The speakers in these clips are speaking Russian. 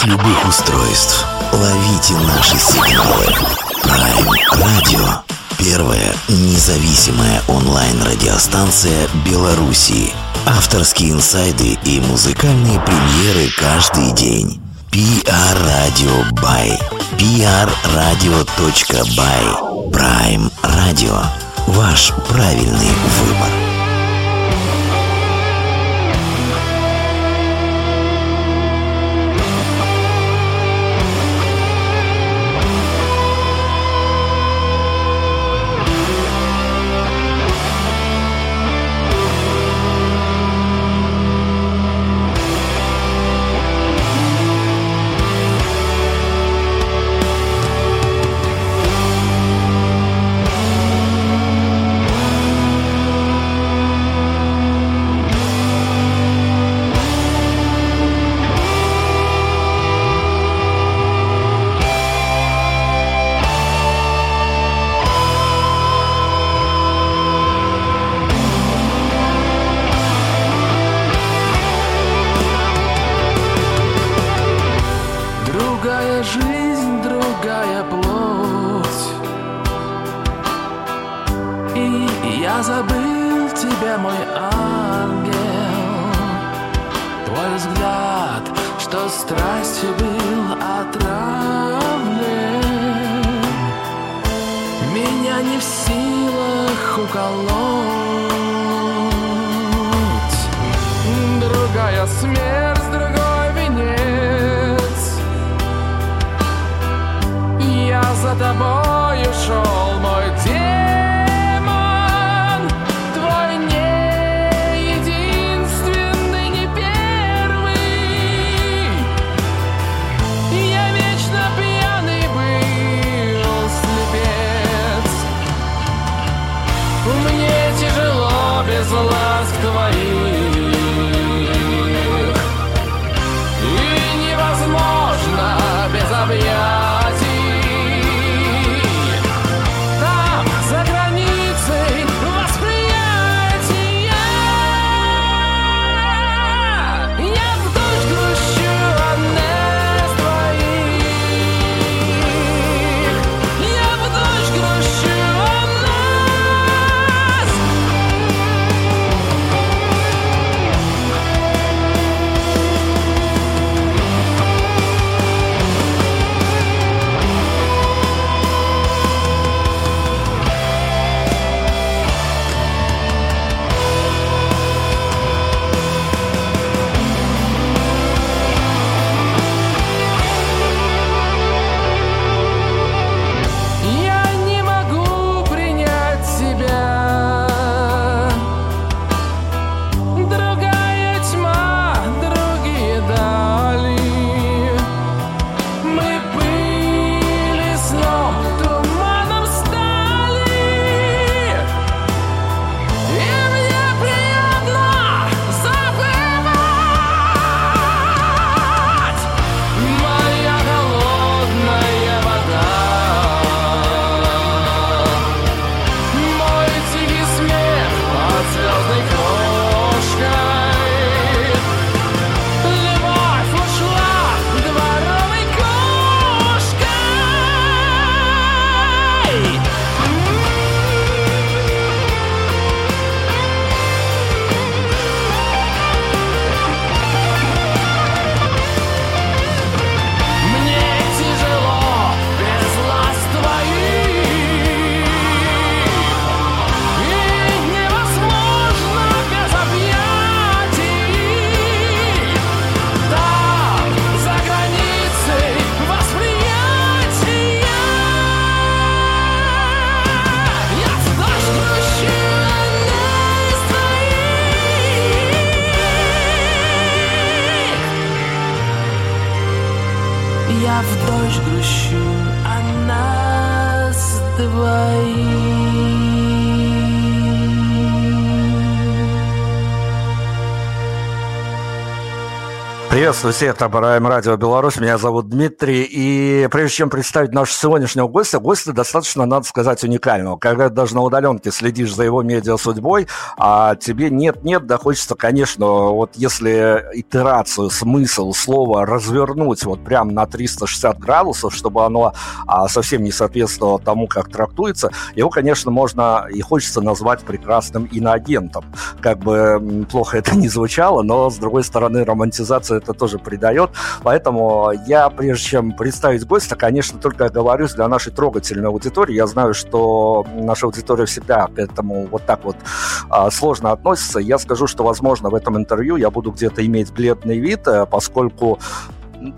с любых устройств. Ловите наши сигналы. Prime Radio. Первая независимая онлайн-радиостанция Белоруссии. Авторские инсайды и музыкальные премьеры каждый день. PR Radio by prradio.by Prime Radio. Ваш правильный выбор. was lost Приветствую всех, это Бараем Радио Беларусь, меня зовут Дмитрий, и прежде чем представить нашего сегодняшнего гостя, гостя достаточно, надо сказать, уникального. Когда даже на удаленке следишь за его медиа-судьбой, а тебе нет-нет, да хочется, конечно, вот если итерацию, смысл слова развернуть вот прям на 360 градусов, чтобы оно а, совсем не соответствовало тому, как трактуется, его, конечно, можно и хочется назвать прекрасным иноагентом. Как бы плохо это не звучало, но, с другой стороны, романтизация это тоже придает. Поэтому я, прежде чем представить гостя, конечно, только оговорюсь для нашей трогательной аудитории. Я знаю, что наша аудитория всегда к этому вот так вот а, сложно относится. Я скажу, что, возможно, в этом интервью я буду где-то иметь бледный вид, э, поскольку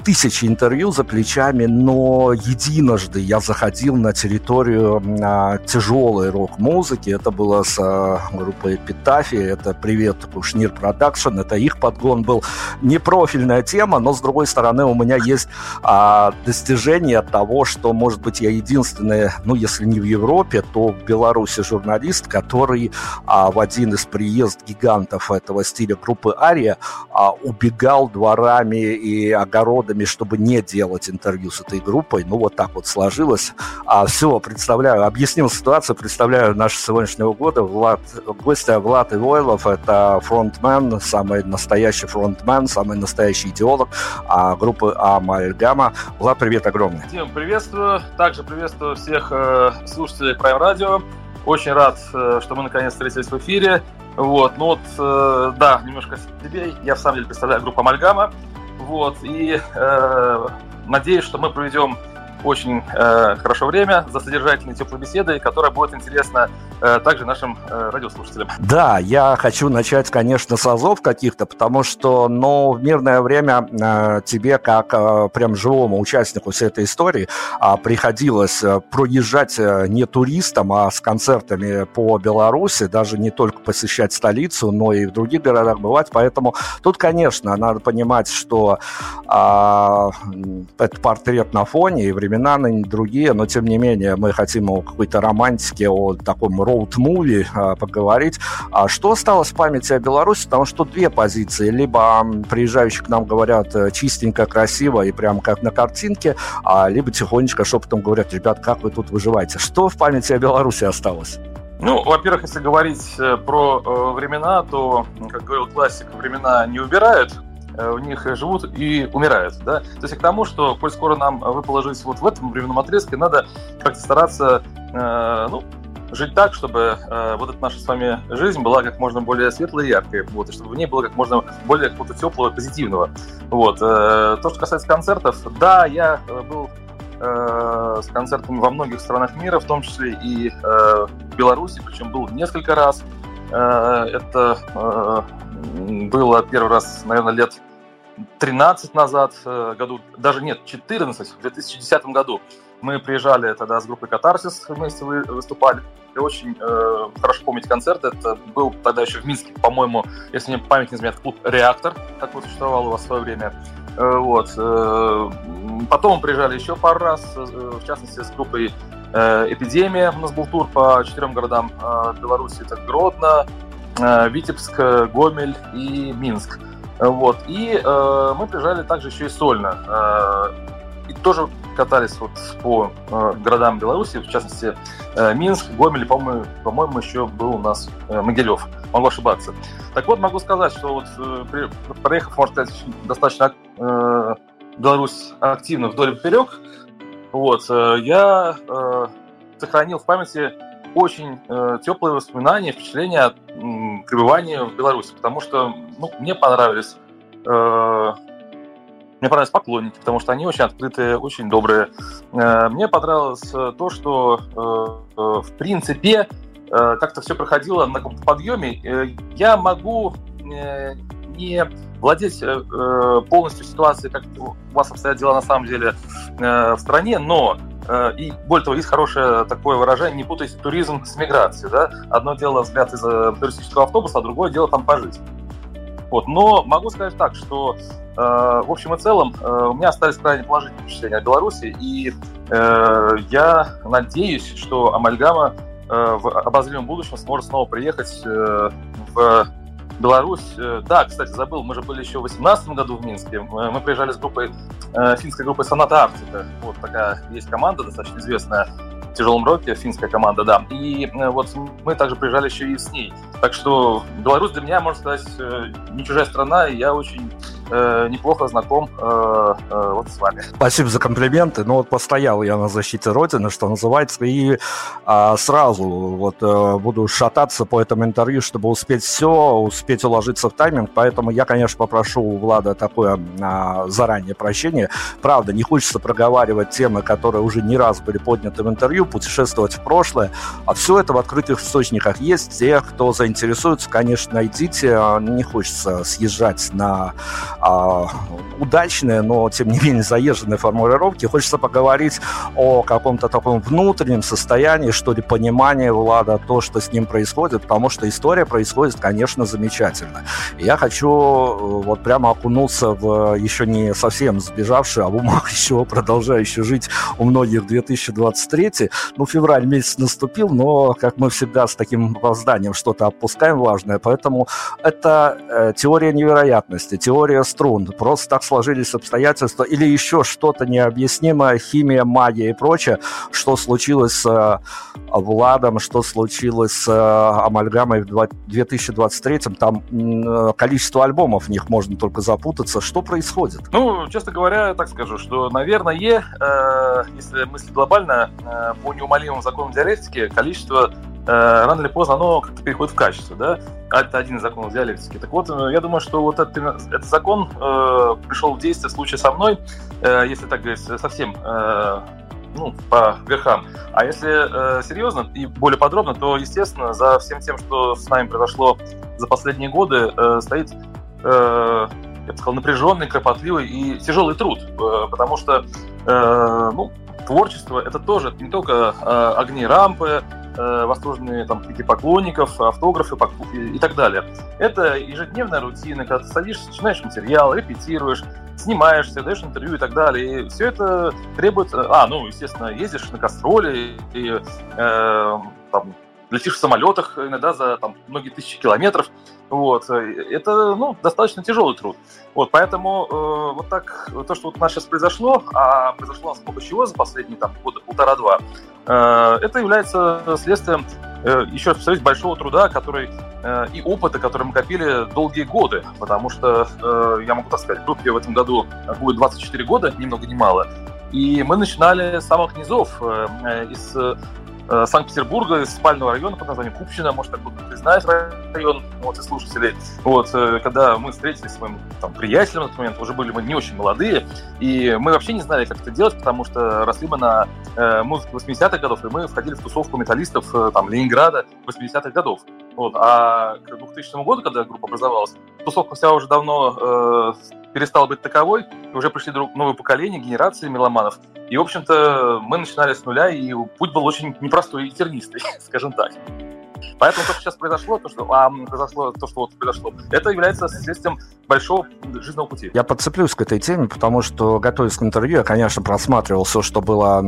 тысячи интервью за плечами, но единожды я заходил на территорию а, тяжелой рок-музыки. Это было с а, группой Эпитафи, это «Привет, Кушнир Продакшн», это их подгон был. Не профильная тема, но, с другой стороны, у меня есть а, достижение того, что, может быть, я единственный, ну, если не в Европе, то в Беларуси журналист, который а, в один из приезд гигантов этого стиля группы «Ария» а, убегал дворами и огородами народами, чтобы не делать интервью с этой группой. Ну, вот так вот сложилось. А все, представляю, объяснил ситуацию, представляю нашего сегодняшнего года. Влад, гостя Влад Ивойлов, это фронтмен, самый настоящий фронтмен, самый настоящий идеолог а, группы Амальгама. Влад, привет огромный. Всем приветствую. Также приветствую всех э, слушателей Prime Radio. Очень рад, э, что мы наконец встретились в эфире. Вот, ну вот, э, да, немножко себе. Я в самом деле представляю группу Амальгама. Вот, и э, надеюсь, что мы проведем очень э, хорошо время за содержательной теплой беседой, которая будет интересна э, также нашим э, радиослушателям. Да, я хочу начать, конечно, с азов каких-то, потому что, ну, в мирное время э, тебе, как э, прям живому участнику всей этой истории, э, приходилось проезжать э, не туристом, а с концертами по Беларуси, даже не только посещать столицу, но и в других городах бывать, поэтому тут, конечно, надо понимать, что э, это портрет на фоне, и время времена ныне другие, но тем не менее мы хотим о какой-то романтике, о таком роуд-муви а, поговорить. А что осталось в памяти о Беларуси? Потому что две позиции. Либо приезжающие к нам говорят э, чистенько, красиво и прям как на картинке, а либо тихонечко шепотом говорят, ребят, как вы тут выживаете? Что в памяти о Беларуси осталось? Ну, во-первых, если говорить э, про э, времена, то, как говорил классик, времена не убирают, в э, них живут и умирают. Да? То есть к тому, что, коль скоро нам выпало жить вот в этом временном отрезке, надо как-то стараться э, ну, жить так, чтобы э, вот эта наша с вами жизнь была как можно более светлой и яркой, вот, и чтобы в ней было как можно более какого-то теплого позитивного. Вот. Э, то, что касается концертов, да, я э, был э, с концертами во многих странах мира, в том числе и э, в Беларуси, причем был несколько раз. Э, это было первый раз, наверное, лет 13 назад, э, году, даже нет, 14, в 2010 году. Мы приезжали тогда с группой «Катарсис», вместе выступали. И очень э, хорошо помнить концерт. Это был тогда еще в Минске, по-моему, если мне память не изменяет, клуб «Реактор», такой существовал у вас в свое время. Э, вот. Э, потом приезжали еще пару раз, э, в частности, с группой э, «Эпидемия». У нас был тур по четырем городам э, Беларуси. Это Гродно, Витебск, Гомель и Минск. Вот. И э, мы приезжали также еще и сольно. Э, и тоже катались вот по э, городам Беларуси, в частности, э, Минск, Гомель, по-моему, по-моему, еще был у нас э, Могилев. Могу ошибаться. Так вот, могу сказать, что вот э, при, проехав, можно сказать, достаточно э, Беларусь активно вдоль и поперек, вот, э, я э, сохранил в памяти очень э, теплые воспоминания, впечатления от м, пребывания в Беларуси, потому что ну, мне понравились э, мне понравились поклонники, потому что они очень открытые, очень добрые. Э, мне понравилось э, то, что э, в принципе э, как-то все проходило на каком-то подъеме. Я могу не владеть э, полностью ситуацией, как у вас обстоят дела на самом деле э, в стране, но Э, и более того, есть хорошее такое выражение, не путайте туризм с миграцией. Да? Одно дело взгляд из туристического автобуса, а другое дело там пожить. Вот. Но могу сказать так, что э, в общем и целом э, у меня остались крайне положительные впечатления о Беларуси, и э, я надеюсь, что Амальгама э, в обозримом будущем сможет снова приехать э, в Беларусь. Да, кстати, забыл, мы же были еще в 2018 году в Минске. Мы приезжали с группой, финской группой Соната Арктика. Вот такая есть команда, достаточно известная в тяжелом роке, финская команда, да. И вот мы также приезжали еще и с ней. Так что Беларусь для меня, можно сказать, не чужая страна, и я очень э, неплохо знаком э, э, вот с вами. Спасибо за комплименты. Ну вот постоял я на защите Родины, что называется, и э, сразу вот э, буду шататься по этому интервью, чтобы успеть все, успеть уложиться в тайминг. Поэтому я, конечно, попрошу у Влада такое э, заранее прощение. Правда, не хочется проговаривать темы, которые уже не раз были подняты в интервью, путешествовать в прошлое. А все это в открытых источниках есть. Тех, кто заинтересуется, конечно, найдите. Не хочется съезжать на а, удачные, но тем не менее заезженные формулировки. Хочется поговорить о каком-то таком внутреннем состоянии, что ли, понимании Влада, то, что с ним происходит, потому что история происходит, конечно, замечательно. Я хочу э, вот прямо окунуться в еще не совсем сбежавший, а в умах еще продолжающий жить у многих 2023. Ну, февраль месяц наступил, но, как мы всегда с таким опозданием что-то опускаем важное, поэтому это э, теория невероятности, теория струн. Просто так сложились обстоятельства или еще что-то необъяснимое, химия, магия и прочее, что случилось с э, Владом, что случилось с э, Амальгамой в 2023 там э, количество альбомов в них можно только запутаться. Что происходит? Ну, честно говоря, так скажу, что, наверное, э, если мыслить глобально, э, по неумолимым законам диалектики, количество рано или поздно оно как-то переходит в качество, да? Это один из законов диалектики. Так вот, я думаю, что вот этот, этот закон э, пришел в действие в случае со мной, э, если так говорить, совсем э, ну, по верхам. А если э, серьезно и более подробно, то, естественно, за всем тем, что с нами произошло за последние годы, э, стоит, э, я бы сказал, напряженный, кропотливый и тяжелый труд, э, потому что, э, ну, творчество — это тоже не только э, огни рампы, э, восторженные там какие поклонников, автографы и, и так далее. Это ежедневная рутина, когда ты садишься, начинаешь материал, репетируешь, снимаешься, даешь интервью и так далее. И все это требует... Э, а, ну, естественно, ездишь на кастроле и э, там, летишь в самолетах иногда за там, многие тысячи километров. Вот. Это ну, достаточно тяжелый труд. Вот, поэтому э, вот так, то, что вот у нас сейчас произошло, а произошло у нас много чего за последние там, года полтора-два, э, это является следствием э, еще раз большого труда, который э, и опыта, который мы копили долгие годы, потому что, э, я могу так сказать, группе в этом году будет 24 года, ни много ни мало, и мы начинали с самых низов, э, э из Э, Санкт-Петербурга, из спального района под названием Купчино, может, так кто-то знает район, вот, и слушатели. Вот, э, когда мы встретились с моим там, приятелем на тот момент, уже были мы не очень молодые, и мы вообще не знали, как это делать, потому что росли мы на э, музыке 80-х годов, и мы входили в тусовку металлистов э, там, Ленинграда 80-х годов. Вот. А к 2000 году, когда группа образовалась, тусовка вся уже давно э, перестала быть таковой, уже пришли новые поколения, генерации меломанов. И, в общем-то, мы начинали с нуля, и путь был очень непростой и тернистый, скажем так. Поэтому то, что сейчас произошло, то, что а, произошло, то, что вот произошло, это является следствием большого жизненного пути. Я подцеплюсь к этой теме, потому что, готовясь к интервью, я, конечно, просматривал все, что было а,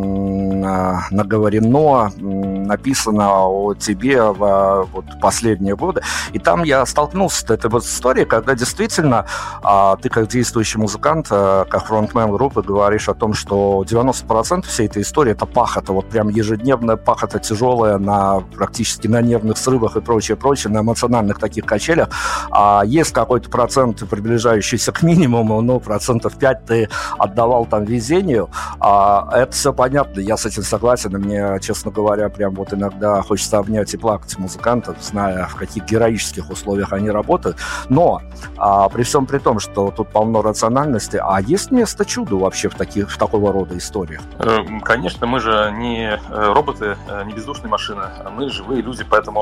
наговорено, написано о тебе в вот, последние годы. И там я столкнулся с этой вот историей, когда действительно а, ты, как действующий музыкант, а, как фронтмен группы, говоришь о том, что 90% всей этой истории это пахота, вот прям ежедневная пахота тяжелая на практически на нервных срывах и прочее, прочее, на эмоциональных таких качелях. А есть какой-то процент приближающийся к минимуму, ну, процентов 5 ты отдавал там везению. А это все понятно, я с этим согласен, и мне, честно говоря, прям вот иногда хочется обнять и плакать музыкантов, зная, в каких героических условиях они работают. Но а, при всем при том, что тут полно рациональности, а есть место чуду вообще в, таких, в такого рода историях? Э, конечно, мы же не э, роботы, э, не бездушные машины, а мы живые люди, поэтому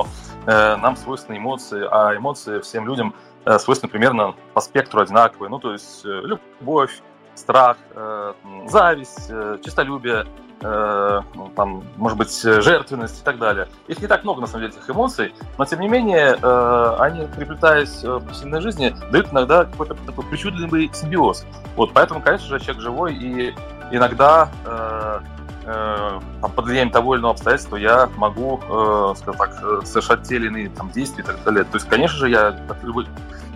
нам свойственны эмоции, а эмоции всем людям свойственны примерно по спектру одинаковые. Ну, то есть любовь, страх, зависть, честолюбие, э, ну, там, может быть, жертвенность и так далее. Их не так много, на самом деле, этих эмоций, но, тем не менее, э, они, приплетаясь в повседневной жизни, дают иногда какой-то такой причудливый симбиоз. Вот, поэтому, конечно же, человек живой, и иногда э, э, под влиянием того или иного обстоятельства я могу, э, скажем так, э, совершать те или иные там, действия и так далее. То есть, конечно же, я, как любой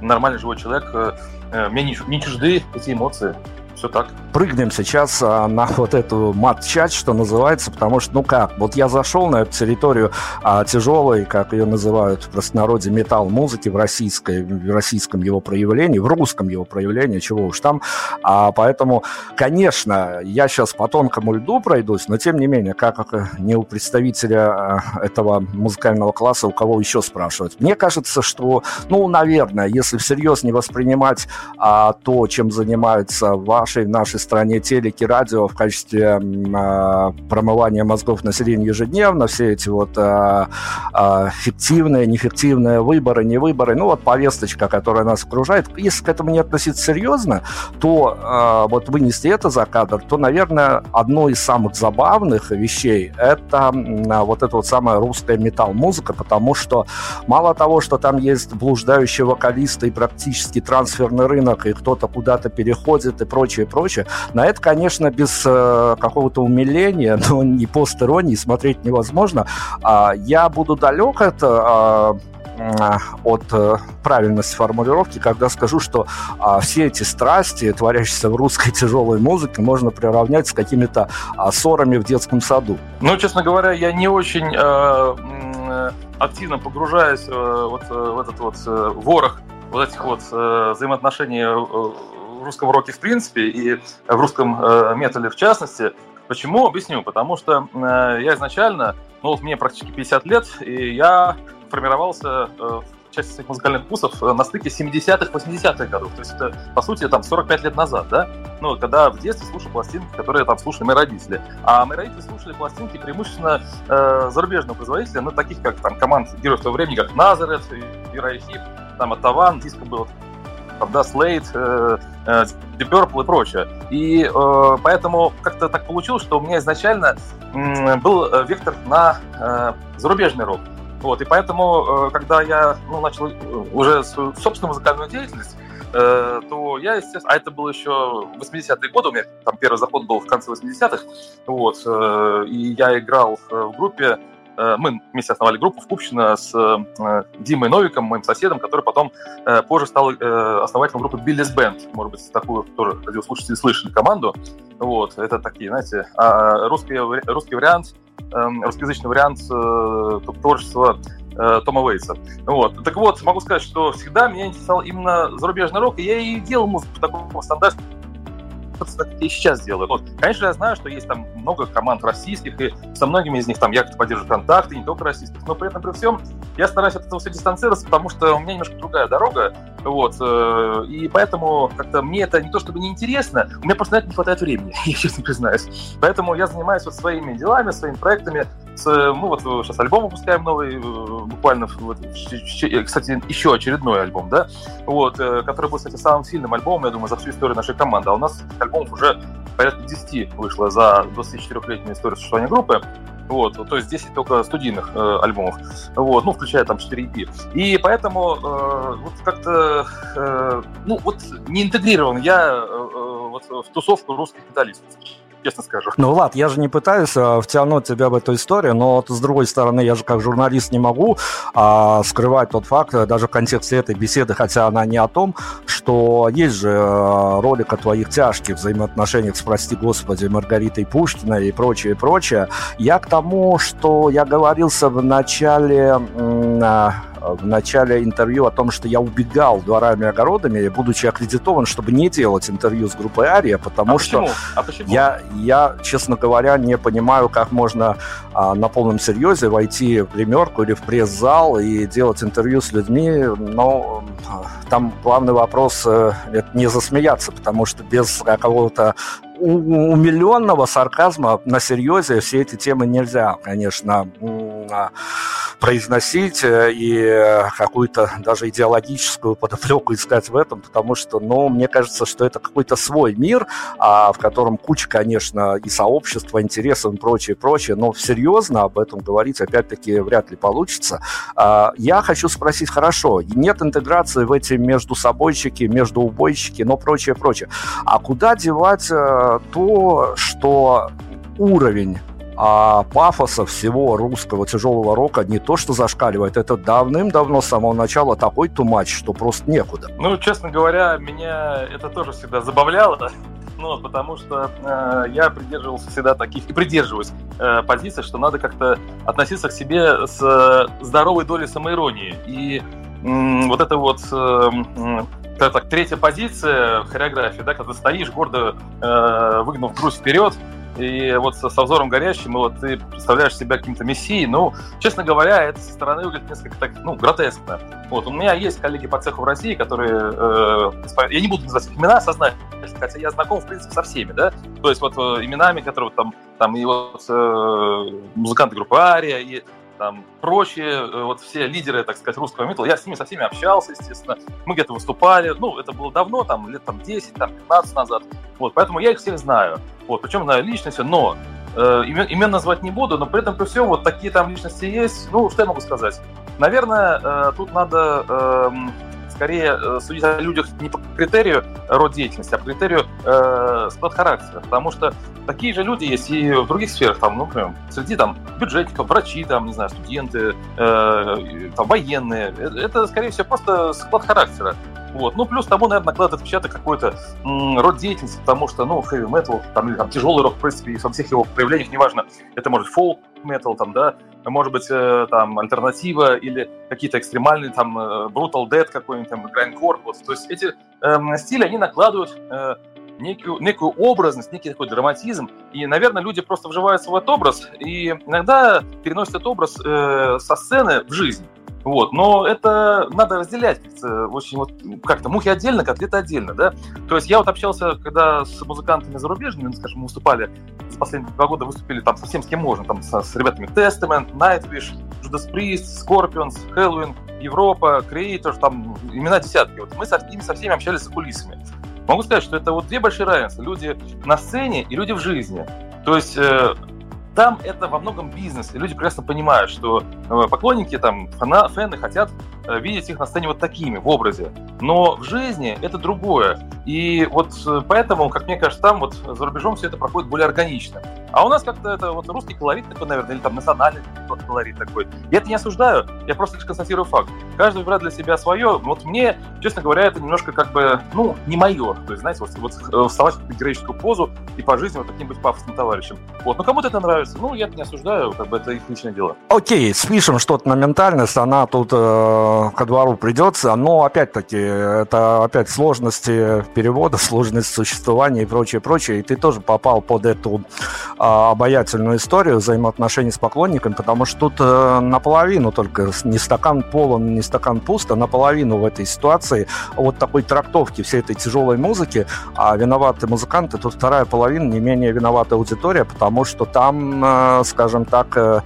нормальный живой человек, э, э мне не, не чужды эти эмоции все так. Прыгнем сейчас а, на вот эту мат-часть, что называется, потому что, ну как, вот я зашел на эту территорию а, тяжелой, как ее называют в простонародье, металл-музыки в, российской, в российском его проявлении, в русском его проявлении, чего уж там. А, поэтому, конечно, я сейчас по тонкому льду пройдусь, но тем не менее, как не у представителя а, этого музыкального класса, у кого еще спрашивать. Мне кажется, что, ну, наверное, если всерьез не воспринимать а, то, чем занимается ваш нашей, в нашей стране телеки, радио в качестве э, промывания мозгов населения ежедневно, все эти вот э, э, фиктивные, неэффективные выборы, не выборы, ну вот повесточка, которая нас окружает, если к этому не относиться серьезно, то э, вот вынести это за кадр, то, наверное, одно из самых забавных вещей это э, вот эта вот самая русская металл-музыка, потому что мало того, что там есть блуждающие вокалисты и практически трансферный рынок, и кто-то куда-то переходит и прочее, прочее, прочее. На это, конечно, без э, какого-то умиления, но не постеронии смотреть невозможно. А, я буду далек от а, от э, правильности формулировки, когда скажу, что а, все эти страсти, творящиеся в русской тяжелой музыке, можно приравнять с какими-то а, ссорами в детском саду. Ну, честно говоря, я не очень э, э активно погружаюсь э, вот, э, в этот вот э, ворох вот этих вот э, взаимоотношений русском роке в принципе и в русском э, металле в частности. Почему? Объясню. Потому что э, я изначально, ну вот мне практически 50 лет, и я формировался э, в части своих музыкальных вкусов на стыке 70-х, 80-х годов. То есть это, по сути, там 45 лет назад, да? Ну, когда в детстве слушал пластинки, которые там слушали мои родители. А мои родители слушали пластинки преимущественно э, зарубежного производителя, ну, таких как там команд героев того времени, как Назарет, Ира Хип, там Атаван, диско был там, да, Slate, э, э, Deep Purple и прочее. И э, поэтому как-то так получилось, что у меня изначально э, был вектор на э, зарубежный рок. Вот, и поэтому, э, когда я ну, начал уже свою собственную музыкальную деятельность, э, то я, естественно, а это было еще 80-е годы, у меня там первый заход был в конце 80-х, вот, э, и я играл в группе Э, мы вместе основали группу в Купчино с э, Димой Новиком, моим соседом, который потом э, позже стал основателем группы Биллис Бенд. Может быть, такую тоже радиослушатели слышали команду. Вот, это такие, знаете, а русский, русский вариант, эм, русскоязычный вариант творчества Тома Уэйтса. Вот. Так вот, могу сказать, что всегда меня интересовал именно зарубежный рок, и я и делал музыку в таком стандарте, как я и сейчас делаю. Вот. Конечно, я знаю, что есть там много команд российских, и со многими из них там я как-то поддерживаю контакты, не только российских, но при этом при всем я стараюсь от этого все дистанцироваться, потому что у меня немножко другая дорога, вот, э, и поэтому как-то мне это не то чтобы не интересно, у меня просто на это не хватает времени, я честно признаюсь. Поэтому я занимаюсь вот своими делами, своими проектами, с, мы вот сейчас альбом выпускаем новый, э, буквально, вот, кстати, еще очередной альбом, да, вот, э, который был, кстати, самым сильным альбомом, я думаю, за всю историю нашей команды. А у нас альбомов уже порядка 10 вышло за 24-летнюю историю существования группы. Вот, то есть 10 только студийных э, альбомов, вот, ну, включая там 4 EP. И поэтому э, вот как-то, э, ну, вот не интегрирован я э, э вот в тусовку русских металлистов честно скажу. Ну, Влад, я же не пытаюсь а, втянуть тебя в эту историю, но вот, с другой стороны, я же как журналист не могу а, скрывать тот факт, даже в контексте этой беседы, хотя она не о том, что есть же а, ролик о твоих тяжких взаимоотношениях с, прости господи, Маргаритой Пушкиной и прочее, и прочее. Я к тому, что я говорился в начале в начале интервью о том, что я убегал дворами и огородами, будучи аккредитован, чтобы не делать интервью с группой Ария, потому а что почему? А почему? Я, я, честно говоря, не понимаю, как можно а, на полном серьезе войти в гримерку или в пресс-зал и делать интервью с людьми, но там главный вопрос э, это не засмеяться, потому что без какого-то умиленного сарказма на серьезе все эти темы нельзя, конечно, а, произносить э, и какую-то даже идеологическую подоплеку искать в этом, потому что, ну, мне кажется, что это какой-то свой мир, а, в котором куча, конечно, и сообщества, интересов и прочее, прочее, но серьезно об этом говорить опять-таки вряд ли получится. А, я хочу спросить, хорошо, нет интеграции в эти между собойчики, между убойщики, но прочее, прочее. А куда девать э, то, что уровень а пафоса всего русского тяжелого рока не то что зашкаливает, это давным-давно с самого начала такой тумач, что просто некуда. Ну, честно говоря, меня это тоже всегда забавляло. Ну, потому что э, я придерживался всегда таких, и придерживаюсь э, позиций, что надо как-то относиться к себе с э, здоровой долей самоиронии. И вот это вот э, как так, третья позиция в хореографии, да, когда ты стоишь гордо э, выгнув грудь вперед, и вот со, со взором горящим, и вот ты представляешь себя каким-то мессией, ну, честно говоря, это со стороны выглядит несколько так, ну, гротескно. Вот, у меня есть коллеги по цеху в России, которые, э, я не буду называть имена сознательно, хотя я знаком, в принципе, со всеми, да, то есть вот э, именами, которые там, там и вот э, музыканты группы Ария, и там прочие, э, вот все лидеры, так сказать, русского металла, я с ними со всеми общался, естественно, мы где-то выступали, ну, это было давно, там, лет там 10, там, 15 назад, вот, поэтому я их всех знаю, вот, причем знаю личности, но э, имен, имен назвать не буду, но при этом при всем вот такие там личности есть, ну, что я могу сказать? Наверное, э, тут надо э, скорее э, судить о людях не по критерию род деятельности, а по критерию э, склад характера. Потому что такие же люди есть и в других сферах, там, ну, например, среди там бюджетников, врачи, там, не знаю, студенты, э, там, военные. Э, это, скорее всего, просто склад характера. Вот. Ну, плюс тому, наверное, накладывает отпечаток какой-то род деятельности, потому что, ну, хэви метал, там, или там тяжелый рок, в принципе, во всех его проявлениях, неважно, это может фолк метал, там, да, может быть, э, там, альтернатива или какие-то экстремальные, там, э, brutal dead какой-нибудь, там, grindcore, вот. То есть эти э, стили, они накладывают э, некую, некую образность, некий такой драматизм. И, наверное, люди просто вживаются в этот образ и иногда переносят этот образ э, со сцены в жизнь. Вот. Но это надо разделять очень вот как-то мухи отдельно, котлеты отдельно, да. То есть я вот общался, когда с музыкантами зарубежными, скажем, выступали, за последние два года выступили там совсем с кем можно, там с, с ребятами Testament, Nightwish, Judas Priest, Scorpions, Halloween, Европа, Creator, там имена десятки. Вот мы с ними со всеми общались за кулисами. Могу сказать, что это вот две большие равенства. Люди на сцене и люди в жизни. То есть э, там это во многом бизнес, и люди прекрасно понимают, что э, поклонники, там, фана, фэны хотят видеть их на сцене вот такими, в образе. Но в жизни это другое. И вот э, поэтому, как мне кажется, там вот за рубежом все это проходит более органично. А у нас как-то это вот русский колорит такой, наверное, или там национальный колорит такой. Я это не осуждаю, я просто лишь констатирую факт. Каждый выбирает для себя свое. Вот мне, честно говоря, это немножко как бы, ну, не мое. То есть, знаете, вот, вот вставать в героическую позу и по жизни вот таким быть пафосным товарищем. Вот, но кому-то это нравится. Ну, я это не осуждаю, как бы это их личное дело. Окей, спишем что-то на ментальность, она тут э, ко двору придется, но опять-таки это опять сложности перевода, сложность существования и прочее, прочее. И ты тоже попал под эту э, обаятельную историю взаимоотношений с поклонниками, потому что тут э, наполовину только не стакан полон, не стакан пусто, наполовину в этой ситуации вот такой трактовки всей этой тяжелой музыки, а виноваты музыканты, тут вторая половина не менее виновата аудитория, потому что там скажем так, э,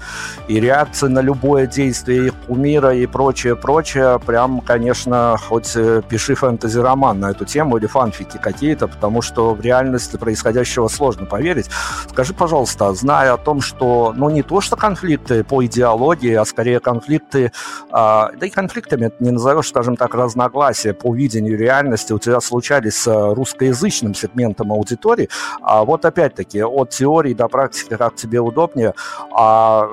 и реакции на любое действие их кумира и прочее, прочее, прям, конечно, хоть э, пиши фэнтези-роман на эту тему или фанфики какие-то, потому что в реальности происходящего сложно поверить. Скажи, пожалуйста, зная о том, что, ну, не то, что конфликты по идеологии, а скорее конфликты, а, да и конфликтами не назовешь, скажем так, разногласия по видению реальности у тебя случались с русскоязычным сегментом аудитории, а вот опять-таки от теории до практики, как тебе удобнее. А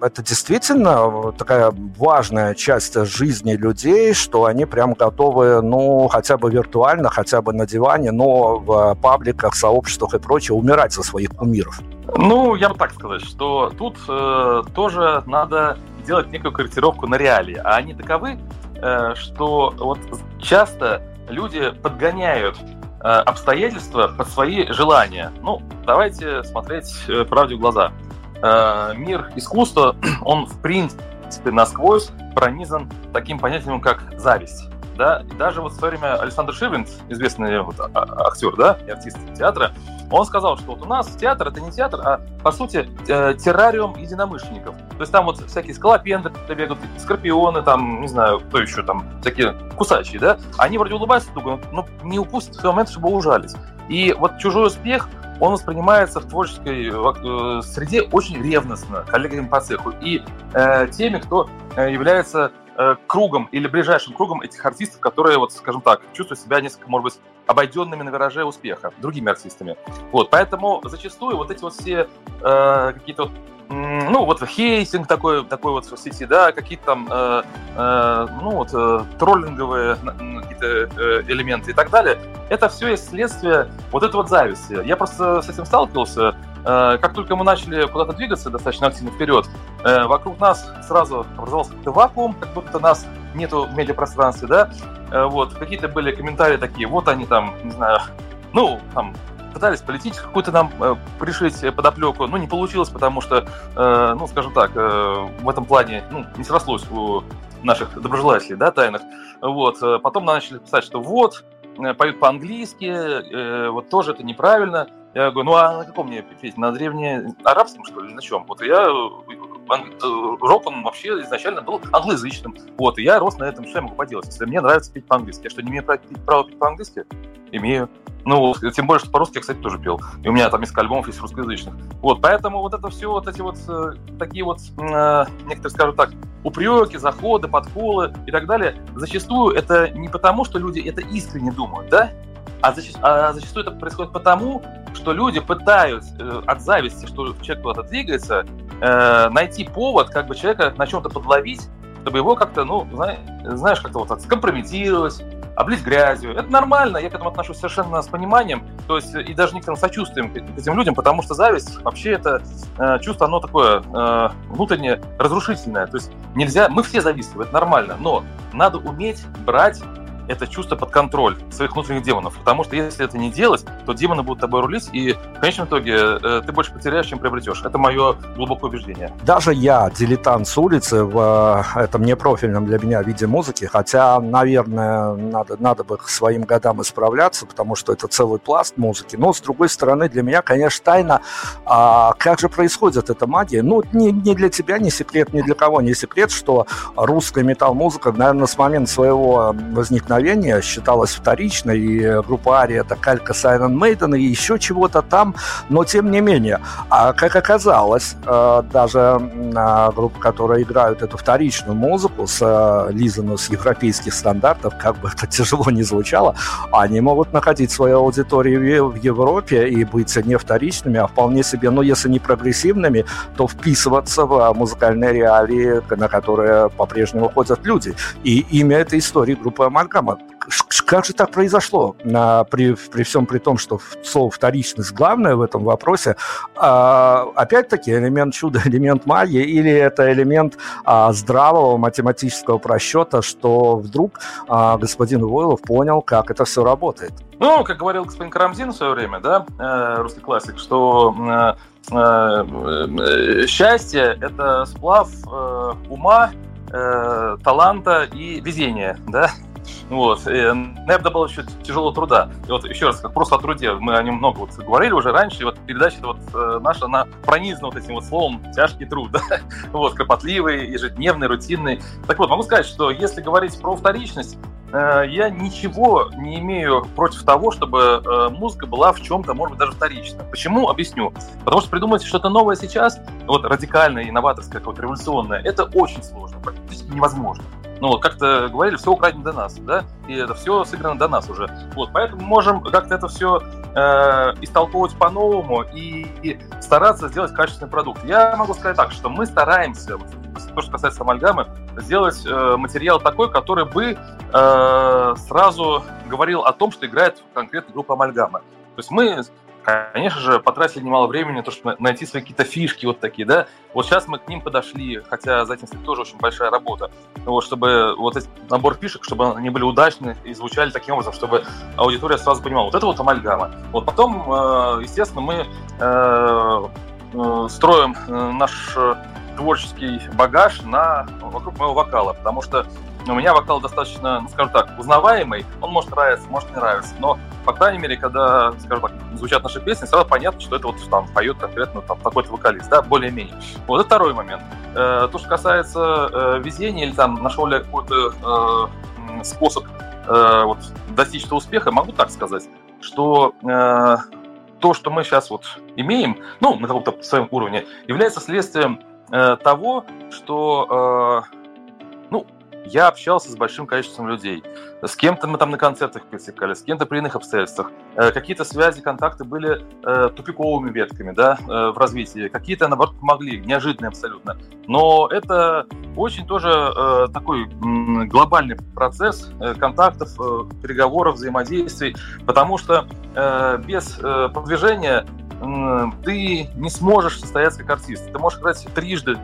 это действительно такая важная часть жизни людей, что они прям готовы, ну, хотя бы виртуально, хотя бы на диване, но в пабликах, сообществах и прочее умирать за своих кумиров. Ну, я бы так сказать, что тут э, тоже надо делать некую корректировку на реалии. А они таковы, э, что вот часто люди подгоняют Э, обстоятельства под свои желания. Ну, давайте смотреть э, правде в глаза. Э, мир искусства, он в принципе насквозь пронизан таким понятием, как зависть. Да? И даже вот в свое время Александр Шивлин, известный вот а, а, актер да, и артист театра, он сказал, что вот у нас театр это не театр, а по сути террариум единомышленников. То есть там вот всякие скалопендры бегают, скорпионы, там, не знаю, кто еще там, всякие кусачие, да, они вроде улыбаются друг другу, но не упустят в момент, чтобы ужались. И вот чужой успех, он воспринимается в творческой э, среде очень ревностно коллегами по цеху и э, теми, кто э, является э, кругом или ближайшим кругом этих артистов, которые, вот, скажем так, чувствуют себя несколько, может быть, обойденными на вираже успеха другими артистами. Вот, поэтому зачастую вот эти вот все э, какие-то вот ну, вот hating такой, такой вот в сети, да, какие-то там, э, э, ну, вот, э, троллинговые какие-то э, элементы и так далее, это все есть следствие вот этой вот зависти. Я просто с этим сталкивался, э, как только мы начали куда-то двигаться достаточно активно вперед, э, вокруг нас сразу образовался какой-то вакуум, как будто нас нету в медиапространстве, да, вот, какие-то были комментарии такие, вот они там, не знаю, ну, там, пытались политическую какую-то нам э, пришить подоплеку, но не получилось, потому что, э, ну, скажем так, э, в этом плане ну, не срослось у наших доброжелателей, да, тайных. Вот. Э, потом начали писать, что вот, э, поют по-английски, э, вот тоже это неправильно. Я говорю, ну а на каком мне петь? На древнеарабском, что ли, на чем? Вот я рок, он вообще изначально был англоязычным. Вот, и я рос на этом, что я могу поделать? Если мне нравится петь по-английски, я что, не имею права петь по-английски? Имею. Ну, тем более, что по-русски я, кстати, тоже пел. И у меня там несколько альбомов есть русскоязычных. Вот, поэтому вот это все, вот эти вот э, такие вот, э, некоторые скажут так, упреки, заходы, подколы и так далее, зачастую это не потому, что люди это искренне думают, да, а, зачастую, а зачастую это происходит потому, что люди пытаются э, от зависти, что человек куда-то двигается, э, найти повод, как бы человека на чем-то подловить, чтобы его как-то, ну, знаешь, как-то вот скомпрометировать, облить грязью. Это нормально, я к этому отношусь совершенно с пониманием, то есть и даже некоторым сочувствием к этим людям, потому что зависть вообще это э, чувство, оно такое э, внутренне разрушительное. То есть нельзя, мы все завистливы, это нормально, но надо уметь брать это чувство под контроль своих внутренних демонов. Потому что если это не делать, то демоны будут тобой рулить, и в конечном итоге э, ты больше потеряешь, чем приобретешь. Это мое глубокое убеждение. Даже я, дилетант с улицы, в э, этом непрофильном для меня виде музыки, хотя, наверное, надо, надо бы к своим годам исправляться, потому что это целый пласт музыки. Но, с другой стороны, для меня, конечно, тайна, а как же происходит эта магия. Ну, не, не для тебя не секрет, ни для кого не секрет, что русская метал-музыка, наверное, с момента своего возникновения вдохновения считалась вторичной, и группа Ария это калька Silent Maiden и еще чего-то там, но тем не менее. А как оказалось, э, даже группы, которые играют эту вторичную музыку, с э, лизану с европейских стандартов, как бы это тяжело не звучало, они могут находить свою аудиторию в Европе и быть не вторичными, а вполне себе, ну, если не прогрессивными, то вписываться в музыкальные реалии, на которые по-прежнему ходят люди. И имя этой истории группы Амальгам программа. Как же так произошло? При, при всем при том, что слово вторичность главное в этом вопросе, а, опять-таки элемент чуда, элемент магии, или это элемент а, здравого математического просчета, что вдруг а, господин Войлов понял, как это все работает? Ну, как говорил господин Карамзин в свое время, да, э, русский классик, что э, э, счастье – это сплав э, ума, э, таланта и везения, да, вот. НЭП добавил еще тяжелого труда. И вот еще раз, как просто о труде, мы о нем много вот говорили уже раньше, и вот передача вот э, наша, она пронизана вот этим вот словом «тяжкий труд», да? вот, кропотливый, ежедневный, рутинный. Так вот, могу сказать, что если говорить про вторичность, э, я ничего не имею против того, чтобы э, музыка была в чем-то, может быть, даже вторична. Почему? Объясню. Потому что придумать что-то новое сейчас, вот радикальное, инноваторское, какое-то революционное, это очень сложно, практически невозможно. Ну, вот как-то говорили, все украдено до нас, да, и это все сыграно до нас уже. Вот, поэтому можем как-то это все э, истолковывать по-новому и, и стараться сделать качественный продукт. Я могу сказать так, что мы стараемся, то, что касается амальгамы, сделать э, материал такой, который бы э, сразу говорил о том, что играет конкретно группа амальгамы. То есть мы конечно же, потратили немало времени, то, чтобы найти свои какие-то фишки вот такие, да. Вот сейчас мы к ним подошли, хотя за этим стоит тоже очень большая работа, вот, чтобы вот этот набор фишек, чтобы они были удачны и звучали таким образом, чтобы аудитория сразу понимала, вот это вот амальгама. Вот потом, э, естественно, мы э, э, строим наш творческий багаж на, вокруг моего вокала, потому что у меня вокал достаточно, ну, скажем так, узнаваемый, он может нравиться, может не нравиться, но, по крайней мере, когда, скажем так, звучат наши песни, сразу понятно, что это вот там поет конкретно там такой-то вокалист, да, более-менее. Вот это второй момент. Э, то, что касается э, везения или там нашел ли какой-то э, способ э, вот, достичь этого успеха, могу так сказать, что э, то, что мы сейчас вот имеем, ну, на каком-то своем уровне, является следствием э, того, что, э, я общался с большим количеством людей. С кем-то мы там на концертах пересекались, с кем-то при иных обстоятельствах. Э, какие-то связи, контакты были э, тупиковыми ветками да, э, в развитии, какие-то, наоборот, помогли, неожиданные абсолютно. Но это очень тоже такой глобальный процесс контактов, переговоров, взаимодействий, потому что без продвижения ты не сможешь состояться как артист. Ты можешь играть трижды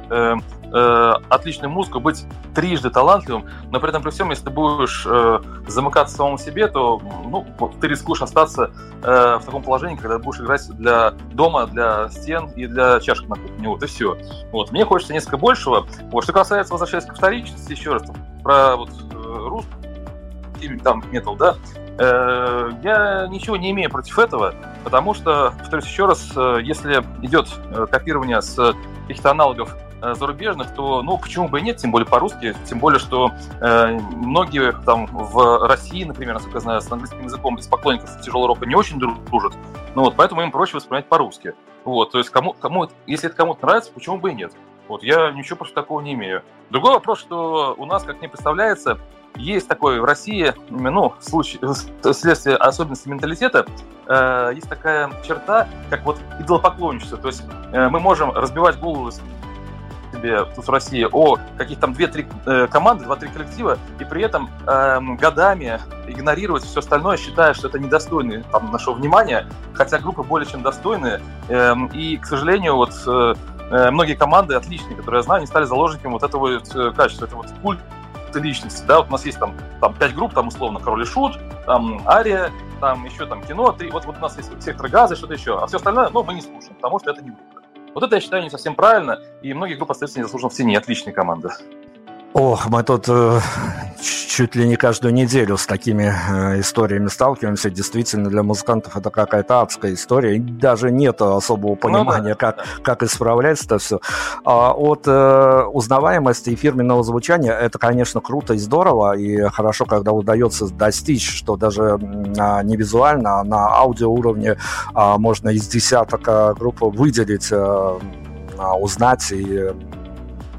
э, отличную музыку, быть трижды талантливым, но при этом при всем, если ты будешь э, замыкаться самому себе, то ну, ты рискуешь остаться э, в таком положении, когда будешь играть для дома, для стен и для чашек на кухне. Вот и все. Вот. Мне хочется несколько большего. Вот. Что касается, возвращаясь к вторичности, еще раз, про вот, э, русский там метал, да, Э, я ничего не имею против этого, потому что, повторюсь еще раз, э, если идет э, копирование с каких-то аналогов зарубежных, то, ну, почему бы и нет, тем более по-русски, тем более, что э, многие там в России, например, насколько я знаю, с английским языком без поклонников тяжелого рока не очень дружат, ну вот, поэтому им проще воспринимать по-русски. Вот, то есть кому, кому, если это кому-то нравится, почему бы и нет. Вот, я ничего против такого не имею. Другой вопрос, что у нас, как мне представляется, есть такое в России, ну, случай, следствие особенности менталитета, э, есть такая черта, как вот идолопоклонничество. То есть э, мы можем разбивать голову себе тут в России о каких там две-три э, команды, два-три коллектива, и при этом э, годами игнорировать все остальное, считая, что это недостойны там, нашего внимания, хотя группы более чем достойные. Э, и, к сожалению, вот э, э, многие команды отличные, которые я знаю, они стали заложниками вот этого вот, э, качества, это вот культ личности, да, вот у нас есть там, там пять групп, там условно Король и Шут, там Ария, там еще там кино, три, вот, вот у нас есть сектор газа, что-то еще, а все остальное, ну, мы не слушаем, потому что это не группа. Вот это, я считаю, не совсем правильно, и многие группы остаются незаслуженно в тени, отличные команды. Ох, мы тут э, чуть ли не каждую неделю с такими э, историями сталкиваемся. Действительно, для музыкантов это какая-то адская история. И даже нет особого понимания, ну, да, как, да. как исправлять это все. А от э, узнаваемости и фирменного звучания это, конечно, круто и здорово. И хорошо, когда удается достичь, что даже э, не визуально, а на аудиоуровне э, можно из десяток э, групп выделить, э, узнать и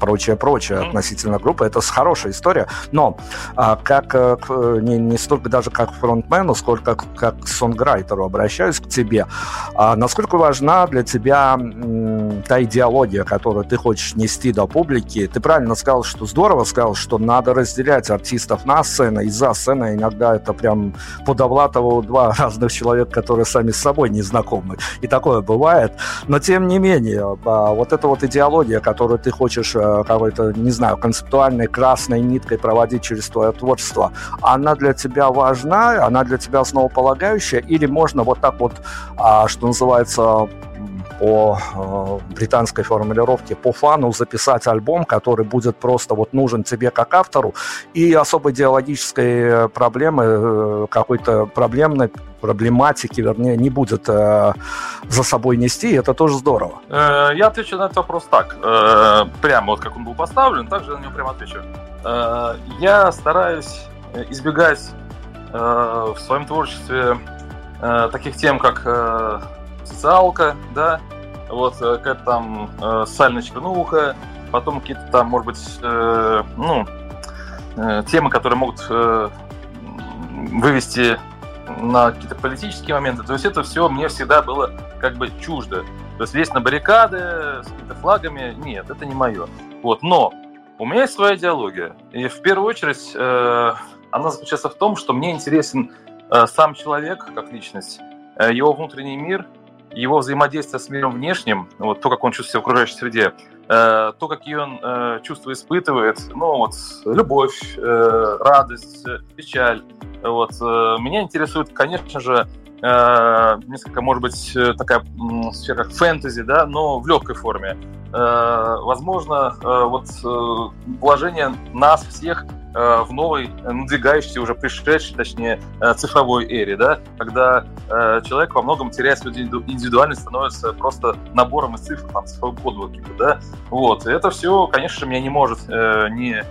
прочее, прочее mm-hmm. относительно группы. Это хорошая история. Но а, как э, не, не столько даже как фронтмену, сколько как, как к сонграйтеру обращаюсь к тебе. А, насколько важна для тебя м, та идеология, которую ты хочешь нести до публики? Ты правильно сказал, что здорово сказал, что надо разделять артистов на сцене и за сценой. Иногда это прям подовлатово два разных человека, которые сами с собой не знакомы. И такое бывает. Но тем не менее, а, вот эта вот идеология, которую ты хочешь э, какой-то, не знаю, концептуальной красной ниткой проводить через твое творчество, она для тебя важна, она для тебя основополагающая, или можно вот так вот, а, что называется, по э, британской формулировке, по фану записать альбом, который будет просто вот нужен тебе как автору, и особо идеологической проблемы, э, какой-то проблемной проблематики, вернее, не будет э, за собой нести, и это тоже здорово. Э, я отвечу на этот вопрос так, э, прямо вот как он был поставлен, так же на него прямо отвечу. Э, я стараюсь избегать э, в своем творчестве э, таких тем, как э, социалка, да, вот э, какая-то там э, социальная чернуха, потом какие-то там, может быть, э, ну, э, темы, которые могут э, вывести на какие-то политические моменты. То есть это все мне всегда было как бы чуждо. То есть лезть на баррикады с какими-то флагами, нет, это не мое. Вот, но у меня есть своя идеология. И в первую очередь э, она заключается в том, что мне интересен э, сам человек как личность, э, его внутренний мир, его взаимодействие с миром внешним, вот то, как он чувствует себя в окружающей среде, э, то, какие он э, чувства испытывает, ну вот любовь, э, радость, печаль, вот. Э, меня интересует, конечно же, э, несколько, может быть, э, такая сфера как фэнтези, да, но в легкой форме. Возможно, вот вложение нас всех в новой, надвигающейся, уже пришедшей, точнее, цифровой эре, да, когда человек во многом теряет свою индивидуальность, становится просто набором из цифр, там, цифровым кодом да, вот. И это все, конечно, меня не может не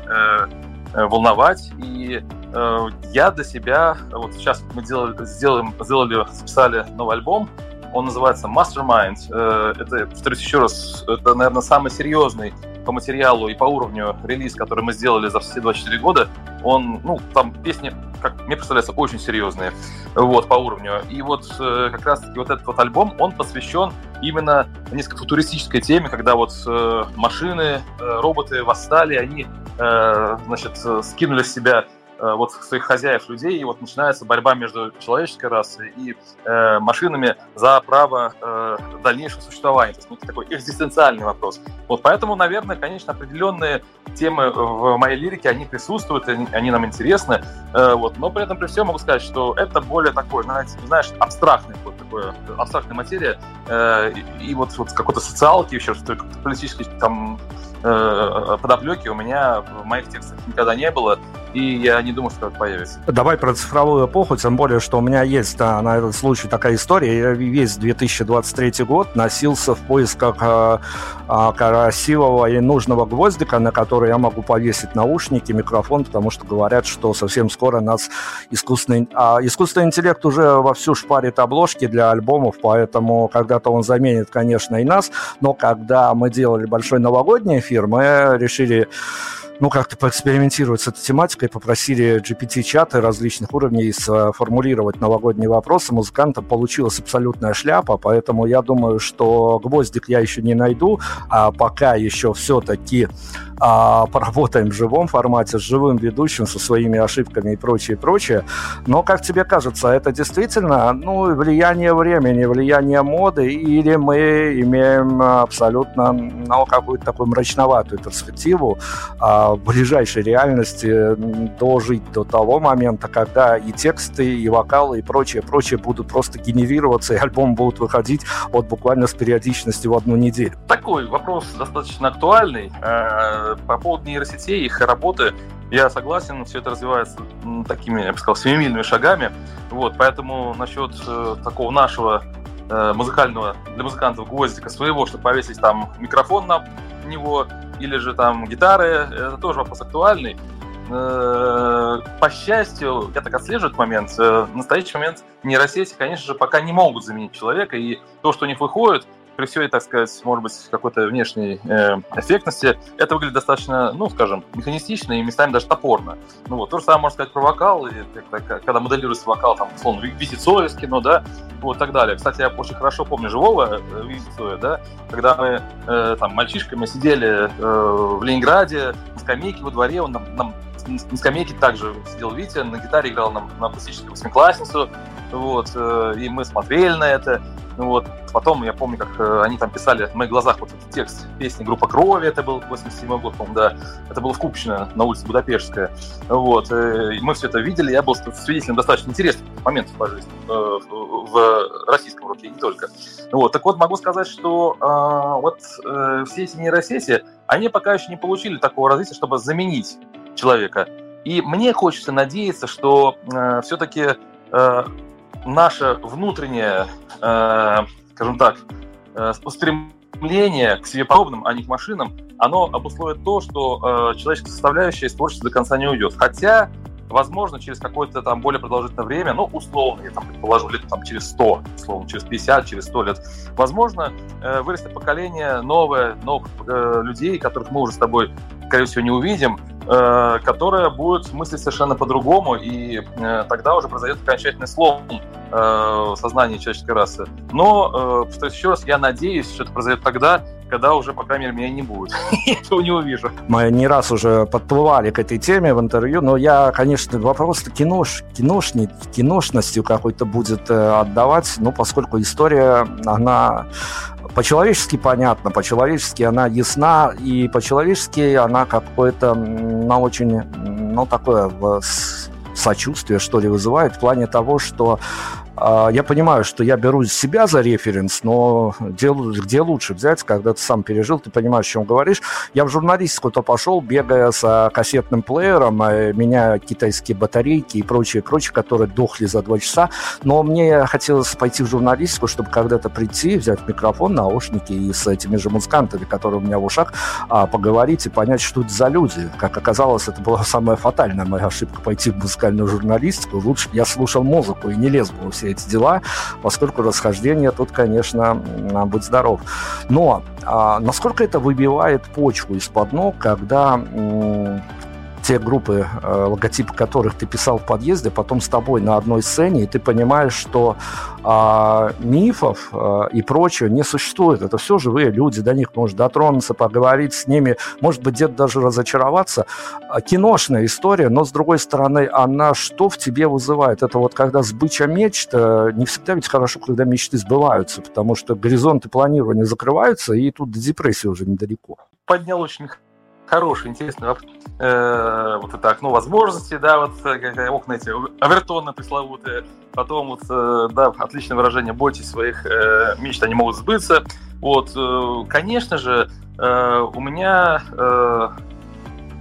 волновать, и Э, я для себя, вот сейчас мы делали, сделаем, сделали, записали новый альбом, он называется Mastermind. Э, это, повторюсь еще раз, это, наверное, самый серьезный по материалу и по уровню релиз, который мы сделали за все 24 года, он, ну, там песни, как мне представляется, очень серьезные, вот, по уровню. И вот э, как раз-таки вот этот вот альбом, он посвящен именно несколько футуристической теме, когда вот э, машины, роботы восстали, они, значит, скинули с себя вот своих хозяев людей, и вот начинается борьба между человеческой расой и э, машинами за право э, дальнейшего существования. То есть ну, такой экзистенциальный вопрос. Вот поэтому, наверное, конечно, определенные темы в моей лирике, они присутствуют, они, они нам интересны, э, вот, но при этом при всем могу сказать, что это более такой, знаете, знаешь, абстрактный, вот такое, абстрактная материя, э, и, и вот, вот какой-то социалки, еще что-то политический там Э, подоплеки у меня в моих текстах никогда не было, и я не думаю, что это появится. Давай про цифровую эпоху, тем более, что у меня есть да, на этот случай такая история. Я весь 2023 год носился в поисках э, э, красивого и нужного гвоздика, на который я могу повесить наушники, микрофон, потому что говорят, что совсем скоро нас искусственный, а искусственный интеллект уже вовсю шпарит обложки для альбомов, поэтому когда-то он заменит, конечно, и нас, но когда мы делали большой новогодний эфир, мы решили ну, как-то поэкспериментировать с этой тематикой, попросили GPT-чаты различных уровней сформулировать новогодние вопросы. Музыкантам получилась абсолютная шляпа, поэтому я думаю, что гвоздик я еще не найду, а пока еще все-таки а, поработаем в живом формате, с живым ведущим, со своими ошибками и прочее, прочее. Но, как тебе кажется, это действительно ну, влияние времени, влияние моды, или мы имеем абсолютно ну, какую-то такую мрачноватую перспективу а, в ближайшей реальности дожить до того момента, когда и тексты, и вокалы, и прочее, прочее будут просто генерироваться, и альбом будут выходить вот буквально с периодичностью в одну неделю. Такой вопрос достаточно актуальный. Э, по поводу нейросетей, их работы, я согласен, все это развивается такими, я бы сказал, семимильными шагами. Вот, поэтому насчет э, такого нашего э, музыкального для музыкантов гвоздика своего, чтобы повесить там микрофон на него или же там гитары, это тоже вопрос актуальный. Э, по счастью, я так отслеживаю этот момент. Э, в настоящий момент нейросети, конечно же, пока не могут заменить человека, и то, что у них выходит, при всей, так сказать, может быть, какой-то внешней э, эффектности, это выглядит достаточно, ну, скажем, механистично и местами даже топорно. Ну вот, то же самое можно сказать про вокал, и, когда моделируется вокал, там, условно, Вити Цоя кино, да, вот так далее. Кстати, я очень хорошо помню живого э, Цоя, да, когда мы, э, там, мальчишками сидели э, в Ленинграде, на скамейке во дворе, он нам, нам на скамейке также сидел Витя, на гитаре играл нам на акустическую восьмиклассницу, вот, э, и мы смотрели на это, ну вот, потом я помню, как э, они там писали в моих глазах вот этот текст песни группа Крови, это был 87 год, по да, это было в Купчино на улице Будапештская, вот, э, и мы все это видели, я был свидетелем достаточно интересных моментов по жизни в российском роке, не только. Вот, так вот, могу сказать, что э, вот все эти нейросети, они пока еще не получили такого развития, чтобы заменить человека. И мне хочется надеяться, что все-таки наше внутреннее, э, скажем так, э, устремление к себе подобным, а не к машинам, оно обусловит то, что э, человеческая составляющая из творчества до конца не уйдет. Хотя, возможно, через какое-то там более продолжительное время, ну, условно, я там предположу, лет там через 100, условно, через 50, через 100 лет, возможно, э, вырастет поколение новое, новых э, людей, которых мы уже с тобой, скорее всего, не увидим, которая будет мыслить совершенно по-другому, и э, тогда уже произойдет окончательный слом э, сознания человеческой расы. Но, повторюсь еще раз, я надеюсь, что это произойдет тогда, когда уже, по крайней мере, меня не будет. я этого не увижу. Мы не раз уже подплывали к этой теме в интервью, но я, конечно, вопрос кинош, киношни, киношностью какой-то будет отдавать, ну, поскольку история, она по-человечески понятна, по-человечески она ясна, и по-человечески она какое-то, ну, очень, ну, такое сочувствие, что ли, вызывает в плане того, что я понимаю, что я беру себя за референс, но где, лучше взять, когда ты сам пережил, ты понимаешь, о чем говоришь. Я в журналистику-то пошел, бегая с кассетным плеером, э, меняя китайские батарейки и прочее, прочее, которые дохли за два часа. Но мне хотелось пойти в журналистику, чтобы когда-то прийти, взять микрофон, наушники и с этими же музыкантами, которые у меня в ушах, а, поговорить и понять, что это за люди. Как оказалось, это была самая фатальная моя ошибка пойти в музыкальную журналистику. Лучше я слушал музыку и не лез бы во все все эти дела, поскольку расхождение тут, конечно, будь здоров. Но а, насколько это выбивает почву из-под ног, когда те группы, э, логотипы которых ты писал в подъезде, потом с тобой на одной сцене, и ты понимаешь, что э, мифов э, и прочего не существует. Это все живые люди, до них можно дотронуться, поговорить с ними, может быть, где-то даже разочароваться. А, киношная история, но, с другой стороны, она что в тебе вызывает? Это вот когда сбыча мечт, э, не всегда ведь хорошо, когда мечты сбываются, потому что горизонты планирования закрываются, и тут до депрессии уже недалеко. Поднял очень хороший, интересный вопрос. Э, вот это окно возможностей, да, вот э, окна эти Авертона пресловутые. Потом вот, э, да, отличное выражение, бойтесь своих э, мечт, они могут сбыться. Вот, э, конечно же, э, у меня э,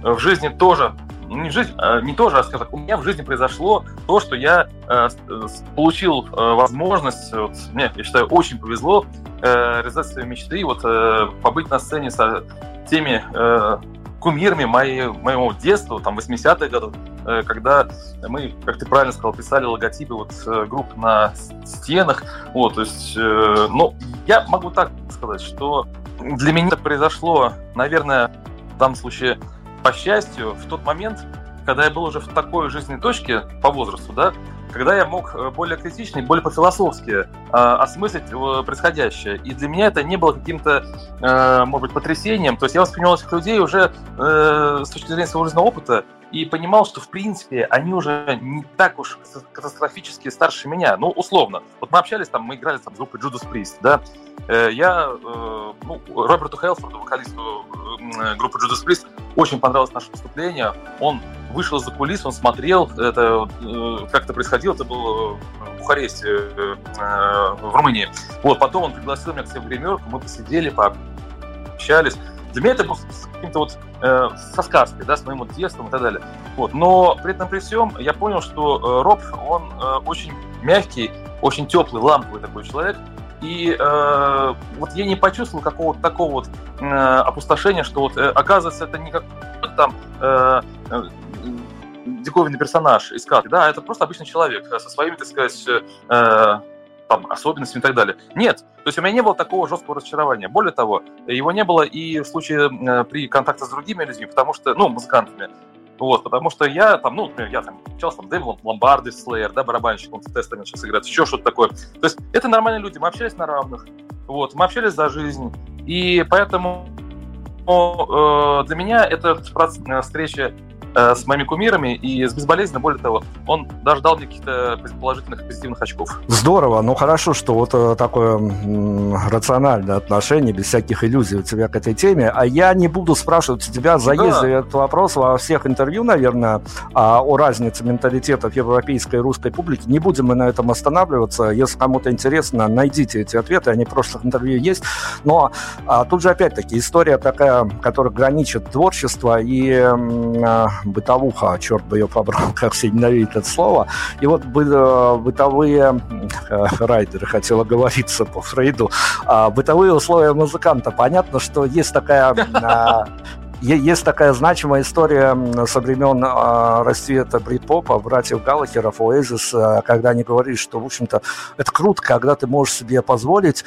в жизни тоже не в жизни, а не тоже, а скажем так, у меня в жизни произошло то, что я э, получил э, возможность, вот, мне, я считаю, очень повезло э, реализовать свои мечты, вот э, побыть на сцене со теми э, кумирами моей, моего детства, там, 80-х годов, э, когда мы, как ты правильно сказал, писали логотипы вот э, групп на стенах. Вот, то есть, э, ну, я могу так сказать, что для меня это произошло, наверное, в данном случае, по счастью, в тот момент, когда я был уже в такой жизненной точке по возрасту, да, когда я мог э, более критично и более по-философски э, осмыслить э, происходящее. И для меня это не было каким-то, э, может быть, потрясением. То есть я воспринимал этих людей уже э, с точки зрения своего жизненного опыта и понимал, что, в принципе, они уже не так уж катастрофически старше меня. Ну, условно. Вот мы общались, там, мы играли там, с группой Judas Priest, да. Э, я, э, ну, Роберту Хелфорду, вокалисту э, группы Judas Priest, очень понравилось наше выступление. Он вышел из-за кулис, он смотрел, это как это происходило, это было в Бухаресте, в Румынии. Вот, потом он пригласил меня к себе в гримерку, мы посидели, пообщались. Для меня это было каким-то вот э, со сказкой, да, с моим вот детством и так далее. Вот. Но при этом при всем я понял, что э, Роб, он э, очень мягкий, очень теплый, ламповый такой человек. И э, вот я не почувствовал какого-то такого вот э, опустошения, что вот э, оказывается это не какой-то там э, э, диковинный персонаж из сказки, да, это просто обычный человек со своими, так сказать, э, там, особенностями и так далее. Нет, то есть у меня не было такого жесткого разочарования. Более того, его не было и в случае э, при контакте с другими людьми, потому что, ну, музыкантами, вот, потому что я там, ну, я там общался там Дэйв Ломбарди, Слеер, да, барабанщик, он в тестами сейчас играет, еще что-то такое. То есть это нормальные люди, мы общались на равных, вот, мы общались за жизнь, и поэтому э, для меня эта встреча Э, с моими кумирами и с безболезненно, более того, он даже дал мне каких-то положительных, позитивных очков. Здорово, ну хорошо, что вот э, такое рациональное отношение, без всяких иллюзий у тебя к этой теме, а я не буду спрашивать у тебя, заездив да. этот вопрос во всех интервью, наверное, а, о разнице менталитетов европейской и русской публики, не будем мы на этом останавливаться, если кому-то интересно, найдите эти ответы, они в прошлых интервью есть, но а, тут же опять-таки история такая, которая граничит творчество и а, бытовуха, черт бы ее побрал, как все ненавидят это слово. И вот э, бытовые э, райдеры, хотела говориться по Фрейду, а, бытовые условия музыканта. Понятно, что есть такая а, есть такая значимая история со времен э, расцвета брит-попа, братьев Галлахеров, Оэзис, э, когда они говорили, что, в общем-то, это круто, когда ты можешь себе позволить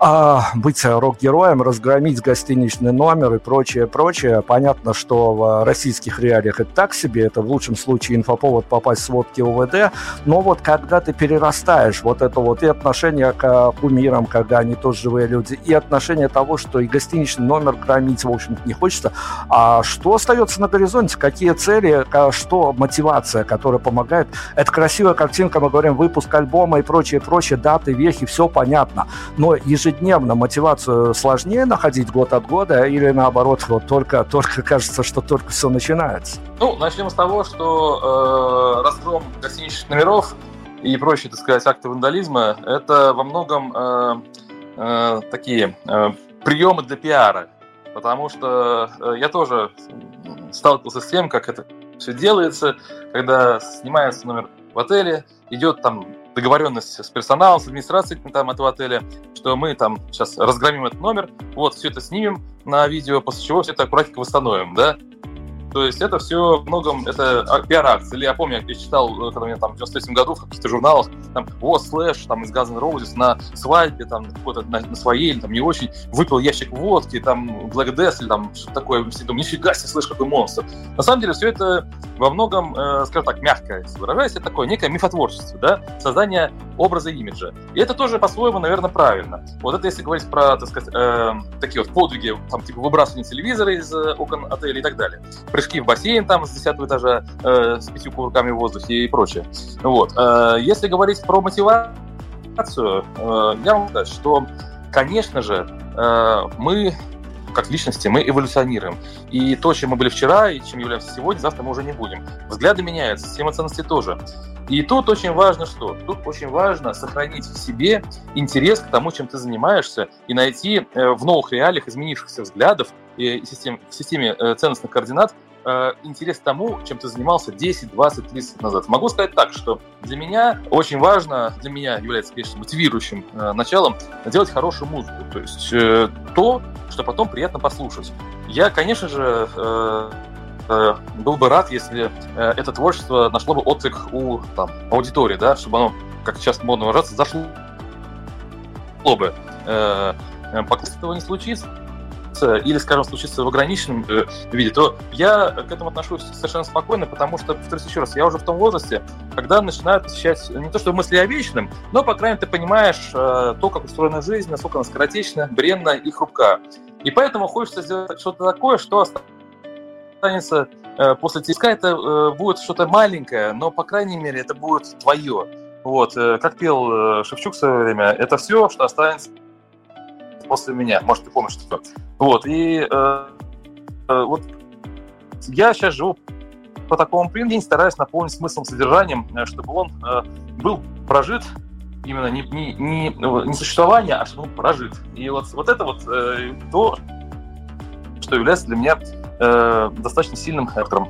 а, быть рок-героем, разгромить гостиничный номер и прочее, прочее. Понятно, что в российских реалиях это так себе, это в лучшем случае инфоповод попасть в сводки УВД, но вот когда ты перерастаешь вот это вот и отношение к кумирам, когда они тоже живые люди, и отношение того, что и гостиничный номер громить, в общем-то, не хочется, а что остается на горизонте, какие цели, что мотивация, которая помогает. Это красивая картинка, мы говорим, выпуск альбома и прочее, прочее, даты, вехи, все понятно, но ежедневно ежедневно мотивацию сложнее находить год от года или наоборот, вот только, только кажется, что только все начинается? Ну, начнем с того, что э, разгром гостиничных номеров и прочие, так сказать, акты вандализма – это во многом э, э, такие э, приемы для пиара, потому что э, я тоже сталкивался с тем, как это все делается, когда снимается номер в отеле, идет там договоренность с персоналом, с администрацией там, этого отеля, что мы там сейчас разгромим этот номер, вот, все это снимем на видео, после чего все это аккуратненько восстановим, да. То есть это все многом, это а, пиар-акция. Или я помню, я читал, э, когда меня там в 93 году в каких-то журналах, там, вот, Слэш, там, из Guns N' на свадьбе, там, какой-то на, на своей, или там, не очень, выпил ящик водки, там, Black Death, или там, что-то такое, все думаю, нифига себе, Слэш, какой монстр. На самом деле все это во многом, э, скажем так, мягко выражаясь, это такое некое мифотворчество, да, создание образа имиджа. И это тоже по-своему, наверное, правильно. Вот это если говорить про, так сказать, э, такие вот подвиги, там, типа, выбрасывание телевизора из э, окон отеля и так далее. Прыжки в бассейн там с 10 этажа э, с пятью кувырками в воздухе и прочее. Вот. Э, если говорить про мотивацию, э, я вам сказать, что, конечно же, э, мы как личности, мы эволюционируем. И то, чем мы были вчера и чем являемся сегодня, завтра мы уже не будем. Взгляды меняются, система ценностей тоже. И тут очень важно что? Тут очень важно сохранить в себе интерес к тому, чем ты занимаешься, и найти э, в новых реалиях изменившихся взглядов и систем, в системе э, ценностных координат э, интерес к тому, чем ты занимался 10, 20, 30 лет назад. Могу сказать так, что для меня очень важно, для меня является, конечно, мотивирующим началом делать хорошую музыку. То есть то, что потом приятно послушать. Я, конечно же, Э, был бы рад, если э, это творчество нашло бы отклик у там, аудитории, да, чтобы оно, как сейчас модно выражаться, зашло бы. Э, пока этого не случится, или, скажем, случится в ограниченном виде, то я к этому отношусь совершенно спокойно, потому что, повторюсь еще раз, я уже в том возрасте, когда начинают посещать не то что мысли о вечном, но, по крайней мере, ты понимаешь то, как устроена жизнь, насколько она скоротечна, бренна и хрупка. И поэтому хочется сделать что-то такое, что останется э, после тиска, это э, будет что-то маленькое, но, по крайней мере, это будет твое. Вот, э, как пел Шевчук в свое время, это все, что останется после меня. Может, ты помнишь что Вот, и э, э, вот я сейчас живу по такому принципу, стараюсь наполнить смыслом, содержанием, чтобы он э, был прожит именно не, не, не, не существование, а чтобы он прожит. И вот, вот это вот э, то, что является для меня э, достаточно сильным фактором.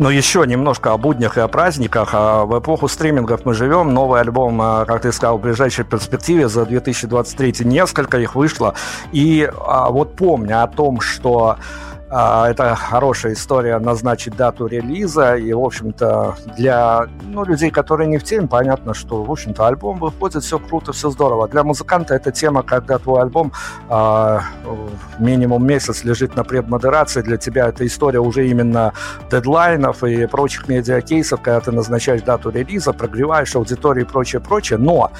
Но еще немножко о буднях и о праздниках. А в эпоху стримингов мы живем. Новый альбом, а, как ты сказал, в ближайшей перспективе за 2023 несколько их вышло. И а, вот помня о том, что это хорошая история назначить дату релиза, и, в общем-то, для ну, людей, которые не в теме, понятно, что, в общем-то, альбом выходит, все круто, все здорово. Для музыканта это тема, когда твой альбом э, минимум месяц лежит на предмодерации, для тебя это история уже именно дедлайнов и прочих медиакейсов, когда ты назначаешь дату релиза, прогреваешь аудиторию и прочее, прочее, но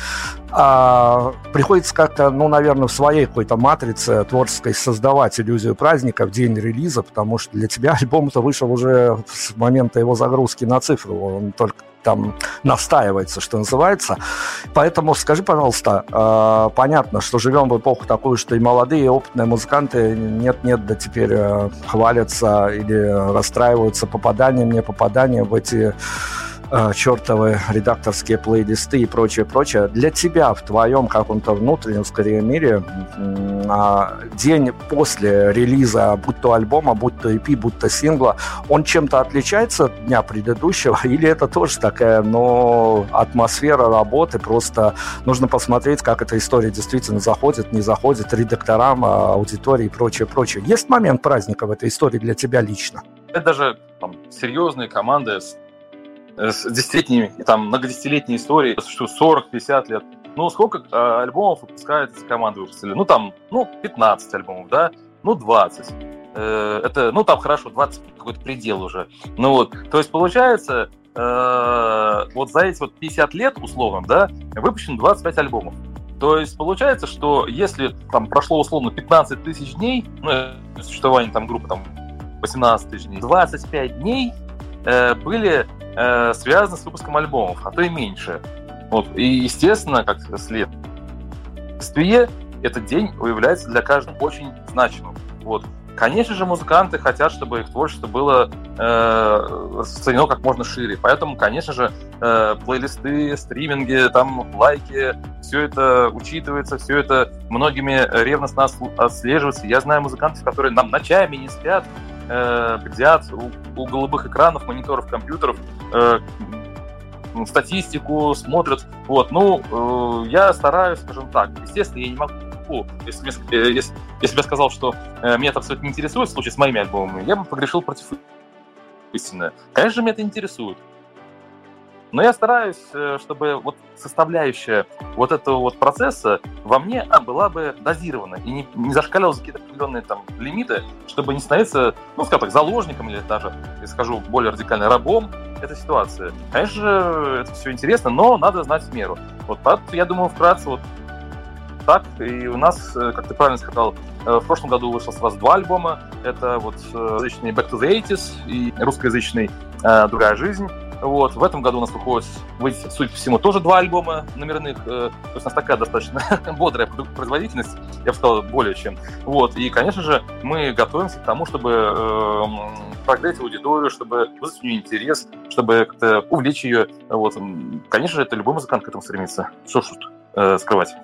а, приходится как-то, ну, наверное, в своей какой-то матрице творческой создавать иллюзию праздника в день релиза, потому что для тебя альбом-то вышел уже с момента его загрузки на цифру, он только там настаивается, что называется. Поэтому скажи, пожалуйста, э, понятно, что живем в эпоху такую, что и молодые, и опытные музыканты нет-нет, да теперь э, хвалятся или расстраиваются попаданием, не попаданием в эти э, чертовы редакторские плейлисты и прочее, прочее. Для тебя в твоем каком-то внутреннем, скорее, мире э, день после релиза, будь то альбома, будь то EP, будь то сингла, он чем-то отличается от дня предыдущего? Или это тоже такая, но атмосфера работы, просто нужно посмотреть, как эта история действительно заходит, не заходит редакторам, аудитории и прочее, прочее. Есть момент праздника в этой истории для тебя лично? Это даже там, серьезные команды с с десятилетними, там, многодесятилетней историей, что 40-50 лет. Ну, сколько э, альбомов выпускает команды выпустили? Ну, там, ну, 15 альбомов, да? Ну, 20. Э, это, ну, там хорошо, 20 какой-то предел уже. Ну, вот, то есть, получается, э, вот за эти вот 50 лет, условно, да, выпущено 25 альбомов. То есть получается, что если там прошло условно 15 тысяч дней, ну, существование там группы там 18 тысяч дней, 25 дней э, были э, связаны с выпуском альбомов, а то и меньше. Вот. И, естественно, как следствие, этот день является для каждого очень значимым. Вот. Конечно же, музыканты хотят, чтобы их творчество было э, распространено как можно шире. Поэтому, конечно же, э, плейлисты, стриминги, там лайки, все это учитывается, все это многими ревностно отслеживается. Я знаю музыкантов, которые нам ночами не спят, э, бдят у, у голубых экранов, мониторов, компьютеров, э, статистику смотрят. Вот, ну, э, я стараюсь, скажем так, естественно, я не могу группу, если, если, если бы я сказал, что меня это абсолютно не интересует в случае с моими альбомами, я бы погрешил против истины. Конечно же, меня это интересует. Но я стараюсь, э, чтобы вот составляющая вот этого вот процесса во мне была бы дозирована и не, не зашкаливала за какие-то определенные там лимиты, чтобы не становиться, ну, скажем так, заложником или даже, я скажу более радикально, рабом этой ситуации. Конечно же, это все интересно, но надо знать меру. Вот я думаю, вкратце вот так. И у нас, э, как ты правильно сказал, э, в прошлом году вышло сразу два альбома. Это вот язычный Back to the 80 и русскоязычный «Другая жизнь». Вот. В этом году у нас выходит, выйдет, судя по всему, тоже два альбома номерных. Э, то есть у нас такая достаточно бодрая производительность, я бы сказал, более чем. Вот. И, конечно же, мы готовимся к тому, чтобы э, прогреть аудиторию, чтобы вызвать у нее интерес, чтобы как-то увлечь ее. Вот. Конечно же, это любой музыкант к этому стремится. Что ж тут э, скрывать.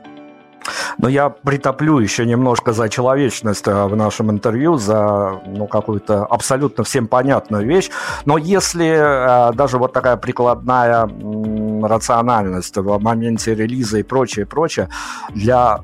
Но я притоплю еще немножко за человечность э, в нашем интервью, за ну, какую-то абсолютно всем понятную вещь. Но если э, даже вот такая прикладная рациональность в моменте релиза и прочее, прочее, для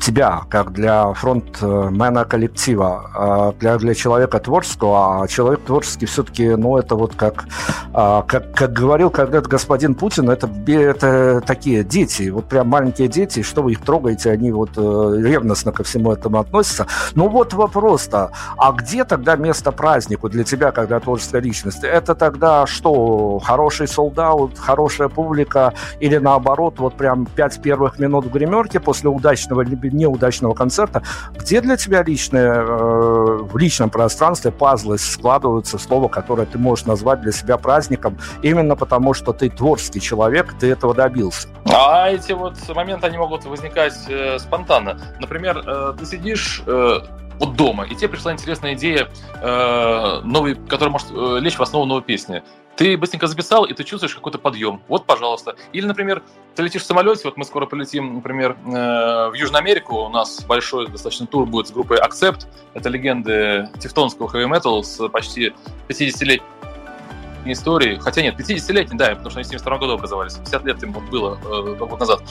тебя, как для фронтмена коллектива, а для, для человека творческого, а человек творческий все-таки, ну, это вот как, а, как, как говорил когда-то господин Путин, это, это такие дети, вот прям маленькие дети, что вы их трогаете, они вот э, ревностно ко всему этому относятся. Ну вот вопрос-то, а где тогда место празднику для тебя, когда творческая личность? Это тогда что, хороший солдат, хорошая публика или наоборот, вот прям пять первых минут в гримерке после удачного неудачного концерта, где для тебя личное, э, в личном пространстве пазлы складываются, слово, которое ты можешь назвать для себя праздником, именно потому, что ты творческий человек, ты этого добился. А эти вот моменты, они могут возникать э, спонтанно. Например, э, ты сидишь э, вот дома, и тебе пришла интересная идея, э, новый, которая может э, лечь в основу новой песни. Ты быстренько записал, и ты чувствуешь какой-то подъем. Вот, пожалуйста. Или, например, ты летишь в самолете, вот мы скоро полетим, например, э, в Южную Америку, у нас большой достаточно тур будет с группой Accept, это легенды тевтонского хэви метал с почти 50-летней истории, хотя нет, 50-летний, да, потому что они в 72 году образовались, 50 лет им было э, год назад.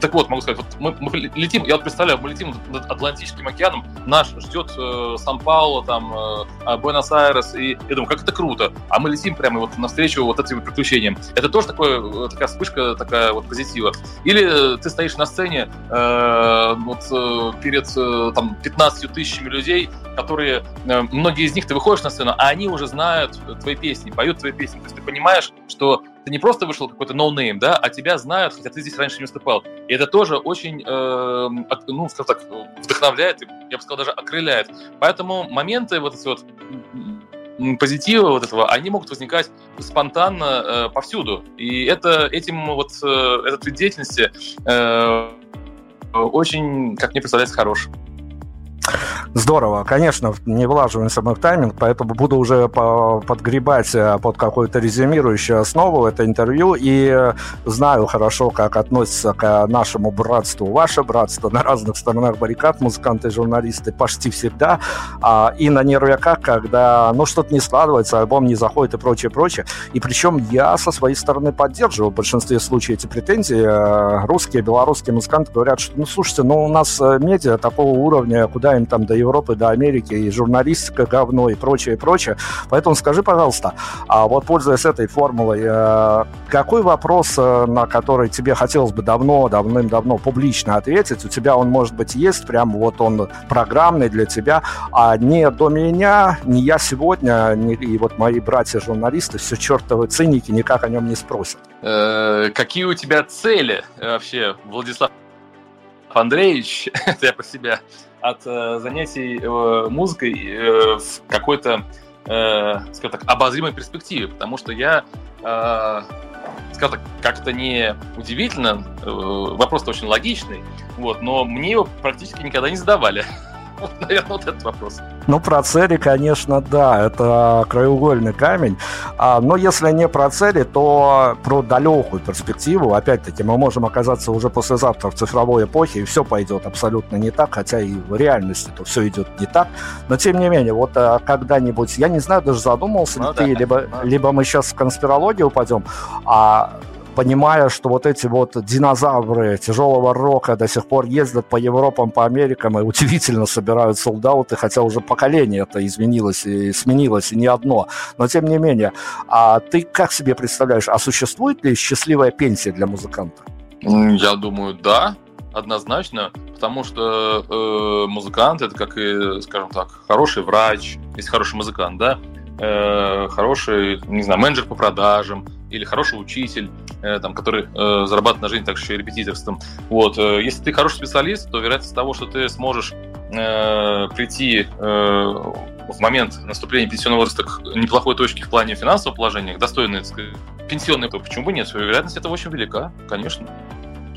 Так вот, могу сказать, вот мы, мы летим, я вот представляю, мы летим над Атлантическим океаном, наш ждет э, Сан-Пауло, там, э, Буэнос-Айрес, и я думаю, как это круто, а мы летим прямо вот навстречу вот этим приключениям. Это тоже такое, э, такая вспышка, такая вот позитива. Или ты стоишь на сцене э, вот э, перед э, там 15 тысячами людей, которые, э, многие из них, ты выходишь на сцену, а они уже знают твои песни, поют твои песни. То есть ты понимаешь, что ты не просто вышел какой-то no-name, да, а тебя знают, хотя ты здесь раньше не выступал. И это тоже очень, э, ну, скажем так, вдохновляет, я бы сказал, даже окрыляет. Поэтому моменты вот эти вот позитива вот этого, они могут возникать спонтанно э, повсюду. И это этим вот э, этот вид деятельности э, очень, как мне представляется, хорош. Здорово. Конечно, не влаживаемся мы в тайминг, поэтому буду уже подгребать э, под какую-то резюмирующую основу это интервью и знаю хорошо, как относится к нашему братству. Ваше братство на разных сторонах баррикад, музыканты и журналисты почти всегда. А, и на нервяках, когда ну, что-то не складывается, альбом не заходит и прочее, прочее. И причем я со своей стороны поддерживаю в большинстве случаев эти претензии. Э, русские, белорусские музыканты говорят, что ну слушайте, ну у нас э, медиа такого уровня, куда им там до Европы, до Америки, и журналистика говно, и прочее, и прочее. Поэтому скажи, пожалуйста, а вот пользуясь этой формулой, э, какой вопрос, э, на который тебе хотелось бы давно, давным-давно публично ответить, у тебя он, может быть, есть, прям вот он программный для тебя, а не до меня, не я сегодня, не, и вот мои братья-журналисты, все чертовы циники, никак о нем не спросят. Э, какие у тебя цели вообще, Владислав Андреевич, это я про себя, от э, занятий э, музыкой э, в какой-то, э, скажем так, обозримой перспективе, потому что я, э, скажем так, как-то не удивительно, э, вопрос очень логичный, вот, но мне его практически никогда не задавали. Вот, наверное, вот этот вопрос. Ну, про цели, конечно, да, это краеугольный камень. А, но если не про цели, то про далекую перспективу. Опять-таки, мы можем оказаться уже послезавтра в цифровой эпохе, и все пойдет абсолютно не так, хотя и в реальности то все идет не так. Но, тем не менее, вот а, когда-нибудь, я не знаю, даже задумался ну, ли да, ты, либо, ну. либо мы сейчас в конспирологию упадем, а понимая, что вот эти вот динозавры тяжелого рока до сих пор ездят по Европам, по Америкам и удивительно собирают солдаты, хотя уже поколение это изменилось и сменилось, и не одно. Но тем не менее, а ты как себе представляешь, а существует ли счастливая пенсия для музыканта? Я думаю, да, однозначно, потому что э, музыкант это как и, скажем так, хороший врач, если хороший музыкант, да, э, хороший, не знаю, менеджер по продажам или хороший учитель, там, который э, зарабатывает на жизнь так еще и репетиторством. Вот, э, если ты хороший специалист, то вероятность того, что ты сможешь э, прийти э, в момент наступления пенсионного возраста к неплохой точке в плане финансового положения, к достойной, пенсионной, то почему бы нет? Вероятность этого очень велика, конечно.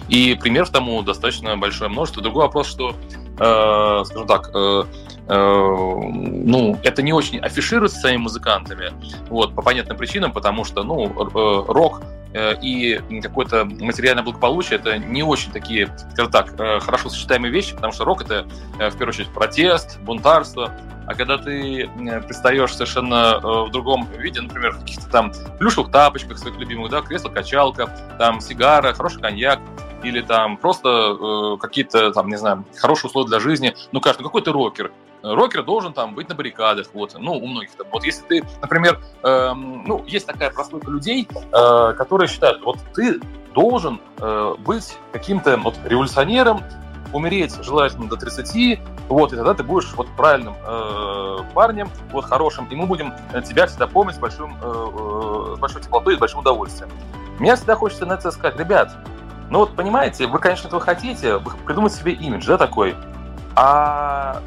И примеров тому достаточно большое множество. Другой вопрос, что, э, скажем так, э, э, ну, это не очень афишируется своими музыкантами, вот, по понятным причинам, потому что, ну, э, рок э, и какое-то материальное благополучие это не очень такие, скажем так, э, хорошо сочетаемые вещи, потому что рок это в первую очередь протест, бунтарство, а когда ты предстаешь совершенно в другом виде, например, в каких-то там плюшевых тапочках своих любимых, да, кресло-качалка, там сигара, хороший коньяк, или там просто э, какие-то, там, не знаю, хорошие условия для жизни. Ну, кажется, ну какой ты рокер? Рокер должен там быть на баррикадах, вот, ну, у многих там. Вот если ты, например, э, ну, есть такая прослойка людей, э, которые считают, вот ты должен э, быть каким-то вот революционером, умереть желательно до 30, вот, и тогда ты будешь вот правильным э, парнем, вот хорошим, и мы будем тебя всегда помнить с, большим, э, э, с большой теплотой и с большим удовольствием. Мне всегда хочется на это сказать, ребят, ну вот, понимаете, вы, конечно, этого хотите, вы придумать себе имидж, да, такой, а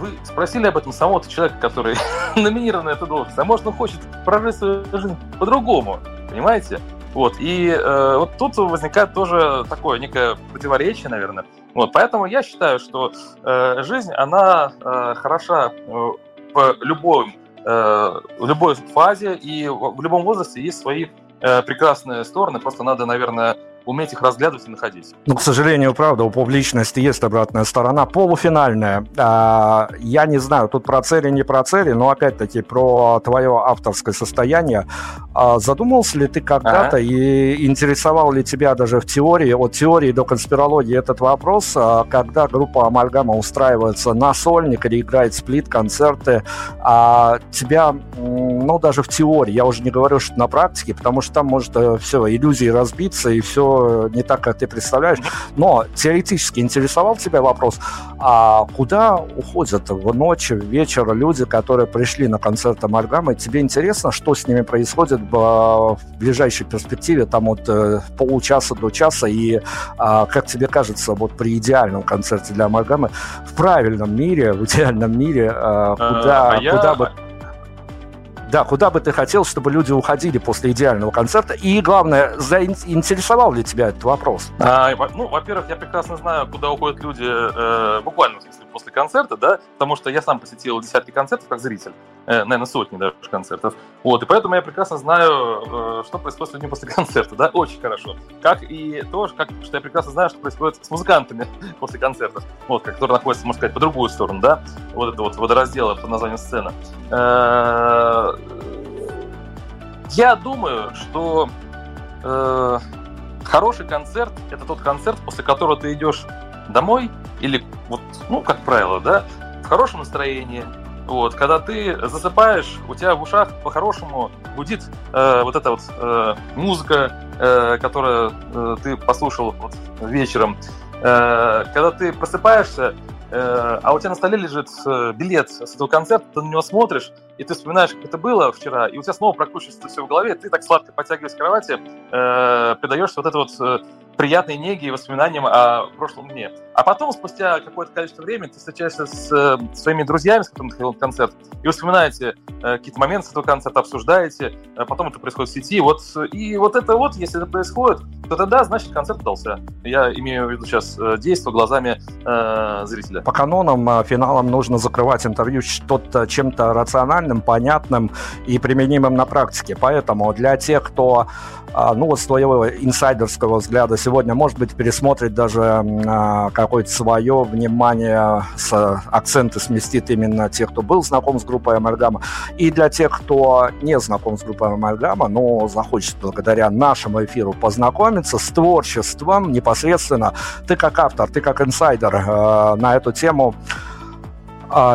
вы спросили об этом самого человека, который номинирован на эту должность, а может он хочет прожить свою жизнь по-другому, понимаете? Вот, и э, вот тут возникает тоже такое некое противоречие, наверное. Вот, поэтому я считаю, что э, жизнь, она э, хороша э, в любой, э, в любой фазе и в любом возрасте есть свои э, прекрасные стороны, просто надо, наверное, уметь их разглядывать и находить. Ну, к сожалению, правда, у публичности есть обратная сторона. Полуфинальная. А, я не знаю, тут про цели, не про цели, но опять-таки про твое авторское состояние. А, задумался ли ты когда-то ага. и интересовал ли тебя даже в теории, от теории до конспирологии этот вопрос, а, когда группа Амальгама устраивается на сольник или играет сплит, концерты, а тебя, ну, даже в теории, я уже не говорю, что на практике, потому что там может э, все, иллюзии разбиться и все не так, как ты представляешь. Но теоретически интересовал тебя вопрос, а куда уходят в ночь, в вечер люди, которые пришли на концерт Амальгамы? Тебе интересно, что с ними происходит в ближайшей перспективе, там от э, получаса до часа, и а, как тебе кажется, вот при идеальном концерте для Амальгамы, в правильном мире, в идеальном мире, а, куда, а куда я... бы да, куда бы ты хотел, чтобы люди уходили после идеального концерта? И главное, заинтересовал ли тебя этот вопрос? А, ну, во-первых, я прекрасно знаю, куда уходят люди э, буквально в смысле после концерта, да, потому что я сам посетил десятки концертов как зритель, э, наверное, сотни даже концертов. Вот, и поэтому я прекрасно знаю, э, что происходит с людьми после концерта, да, очень хорошо. Как и то, как, что я прекрасно знаю, что происходит с музыкантами после концертов, вот, которые находятся, можно сказать, по другую сторону, да, вот это вот водораздела под названием сцена. Э, я думаю, что э, хороший концерт – это тот концерт, после которого ты идешь домой или вот, ну, как правило, да, в хорошем настроении, вот, когда ты засыпаешь, у тебя в ушах по-хорошему гудит э, вот эта вот э, музыка, э, которую э, ты послушал вот, вечером. Э, когда ты просыпаешься, Э, а у тебя на столе лежит э, билет с этого концерта, ты на него смотришь, и ты вспоминаешь, как это было вчера, и у тебя снова прокручивается все в голове, ты так сладко подтягиваясь к кровати, э, предаешься вот это вот э, приятной неги и воспоминаниям о прошлом дне. А потом, спустя какое-то количество времени, ты встречаешься с э, своими друзьями, с которыми ты на концерт, и вспоминаете э, какие-то моменты с этого концерта, обсуждаете, а потом это происходит в сети. Вот, и вот это вот, если это происходит, то тогда, значит, концерт удался. Я имею в виду сейчас э, действие глазами э, зрителя. По канонам, э, финалам нужно закрывать интервью что-то чем-то рациональным, актуальным, понятным и применимым на практике. Поэтому для тех, кто а, ну, с твоего инсайдерского взгляда сегодня, может быть, пересмотрит даже а, какое-то свое внимание, с, акценты сместит именно тех, кто был знаком с группой Амальгама. И для тех, кто не знаком с группой Амальгама, но захочет благодаря нашему эфиру познакомиться с творчеством непосредственно, ты как автор, ты как инсайдер э, на эту тему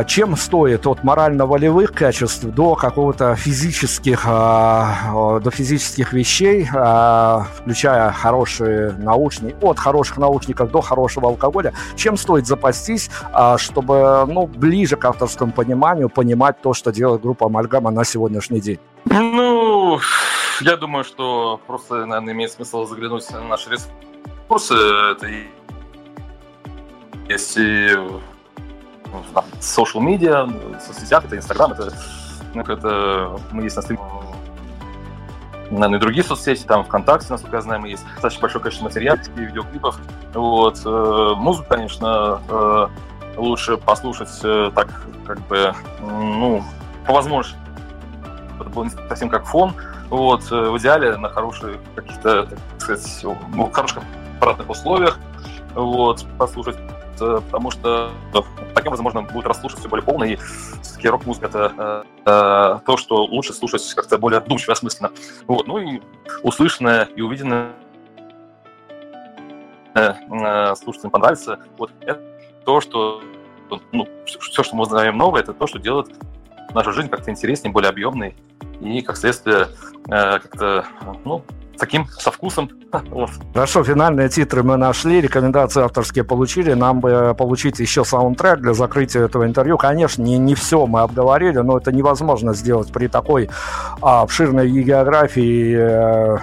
чем стоит от морально-волевых качеств до какого-то физических, а, до физических вещей, а, включая хорошие наушники, от хороших наушников до хорошего алкоголя, чем стоит запастись, чтобы ну, ближе к авторскому пониманию понимать то, что делает группа Амальгама на сегодняшний день? Ну, я думаю, что просто, наверное, имеет смысл заглянуть на наши ресурсы. Это и есть там, social media, в соцсетях, это Инстаграм, это, ну, это мы есть на стриме наверное, и другие соцсети, там ВКонтакте, насколько я знаю, мы есть достаточно большое количество материалов, видеоклипов. Вот. Э, музыку, конечно, э, лучше послушать э, так, как бы, ну, по возможности. Это было не совсем как фон. Вот. В идеале на хороших каких-то, так сказать, в хороших аппаратных условиях. Вот. Послушать потому что таким образом можно будет расслушать все более полно, и все-таки рок-музыка — это э, то, что лучше слушать как-то более вдумчиво, осмысленно. Вот. Ну и услышанное и увиденное э, слушателям понравится. Вот это то, что ну, все, что мы узнаем новое, это то, что делает нашу жизнь как-то интереснее, более объемной, и, как следствие, э, как-то, ну, таким со вкусом. Хорошо, финальные титры мы нашли, рекомендации авторские получили. Нам бы получить еще саундтрек для закрытия этого интервью. Конечно, не, не все мы обговорили, но это невозможно сделать при такой а, обширной географии э,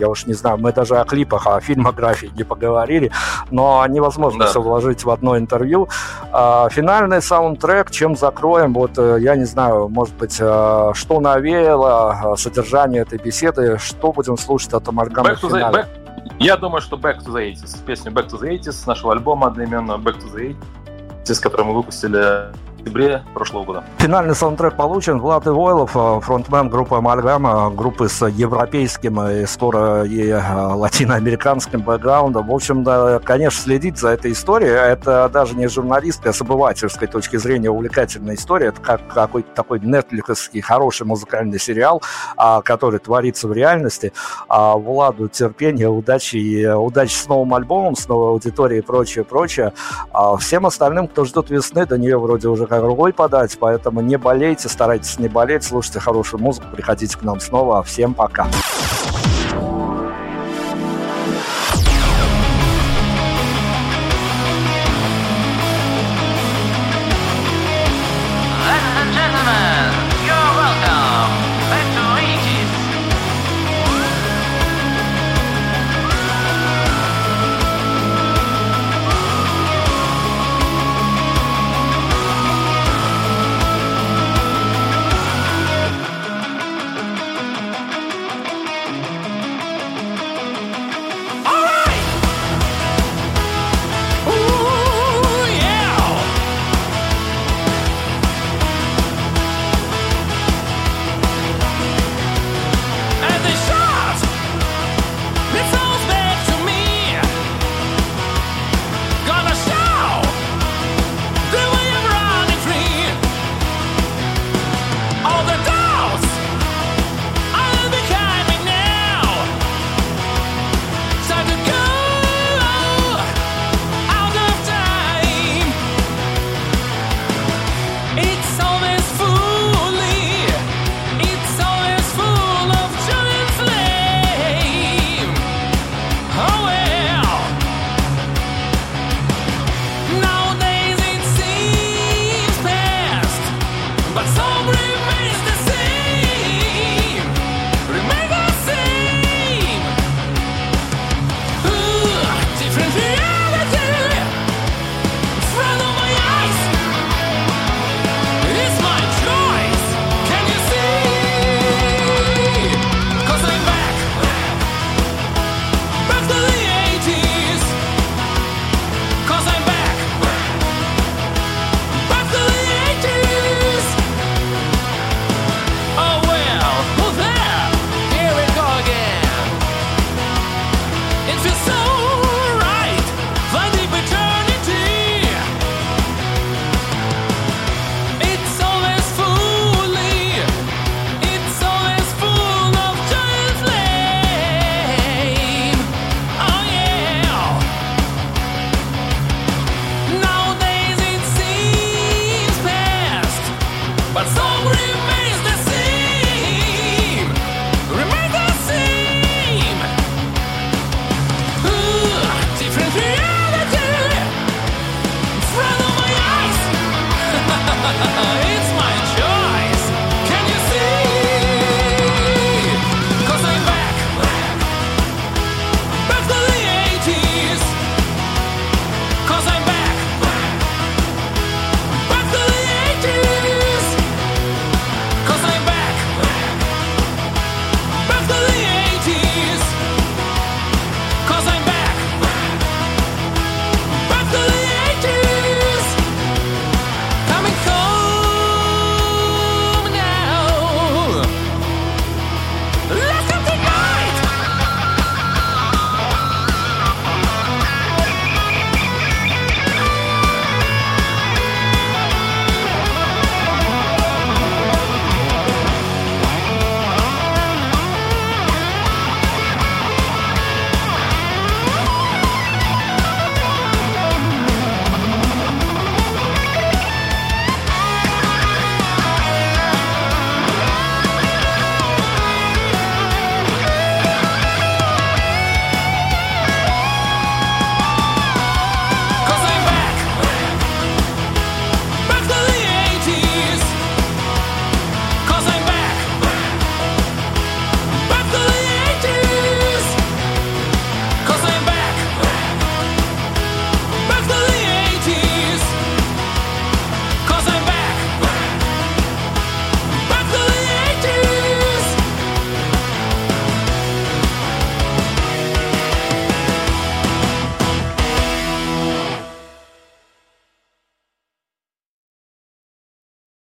я уж не знаю, мы даже о клипах, о фильмографии не поговорили, но невозможно да. все вложить в одно интервью. А, финальный саундтрек, чем закроем, вот э, я не знаю, может быть, э, что навеяло содержание этой беседы, что будем слушать от Амальгама в финале? Back, я думаю, что Back to the 80s, песню Back to the 80s, нашего альбома одноименного Back to the 80s, который мы выпустили октябре прошлого года. Финальный саундтрек получен. Влад Ивойлов, э, фронтмен группы Амальгама, группы с европейским и скоро и э, латиноамериканским бэкграундом. В общем, да, конечно, следить за этой историей. Это даже не журналистская, а с обывательской точки зрения увлекательная история. Это как какой-то такой нетфликсский хороший музыкальный сериал, а, который творится в реальности. А Владу терпения, удачи и э, удачи с новым альбомом, с новой аудиторией и прочее, прочее. А всем остальным, кто ждет весны, до нее вроде уже как рукой подать, поэтому не болейте, старайтесь не болеть, слушайте хорошую музыку, приходите к нам снова. Всем пока.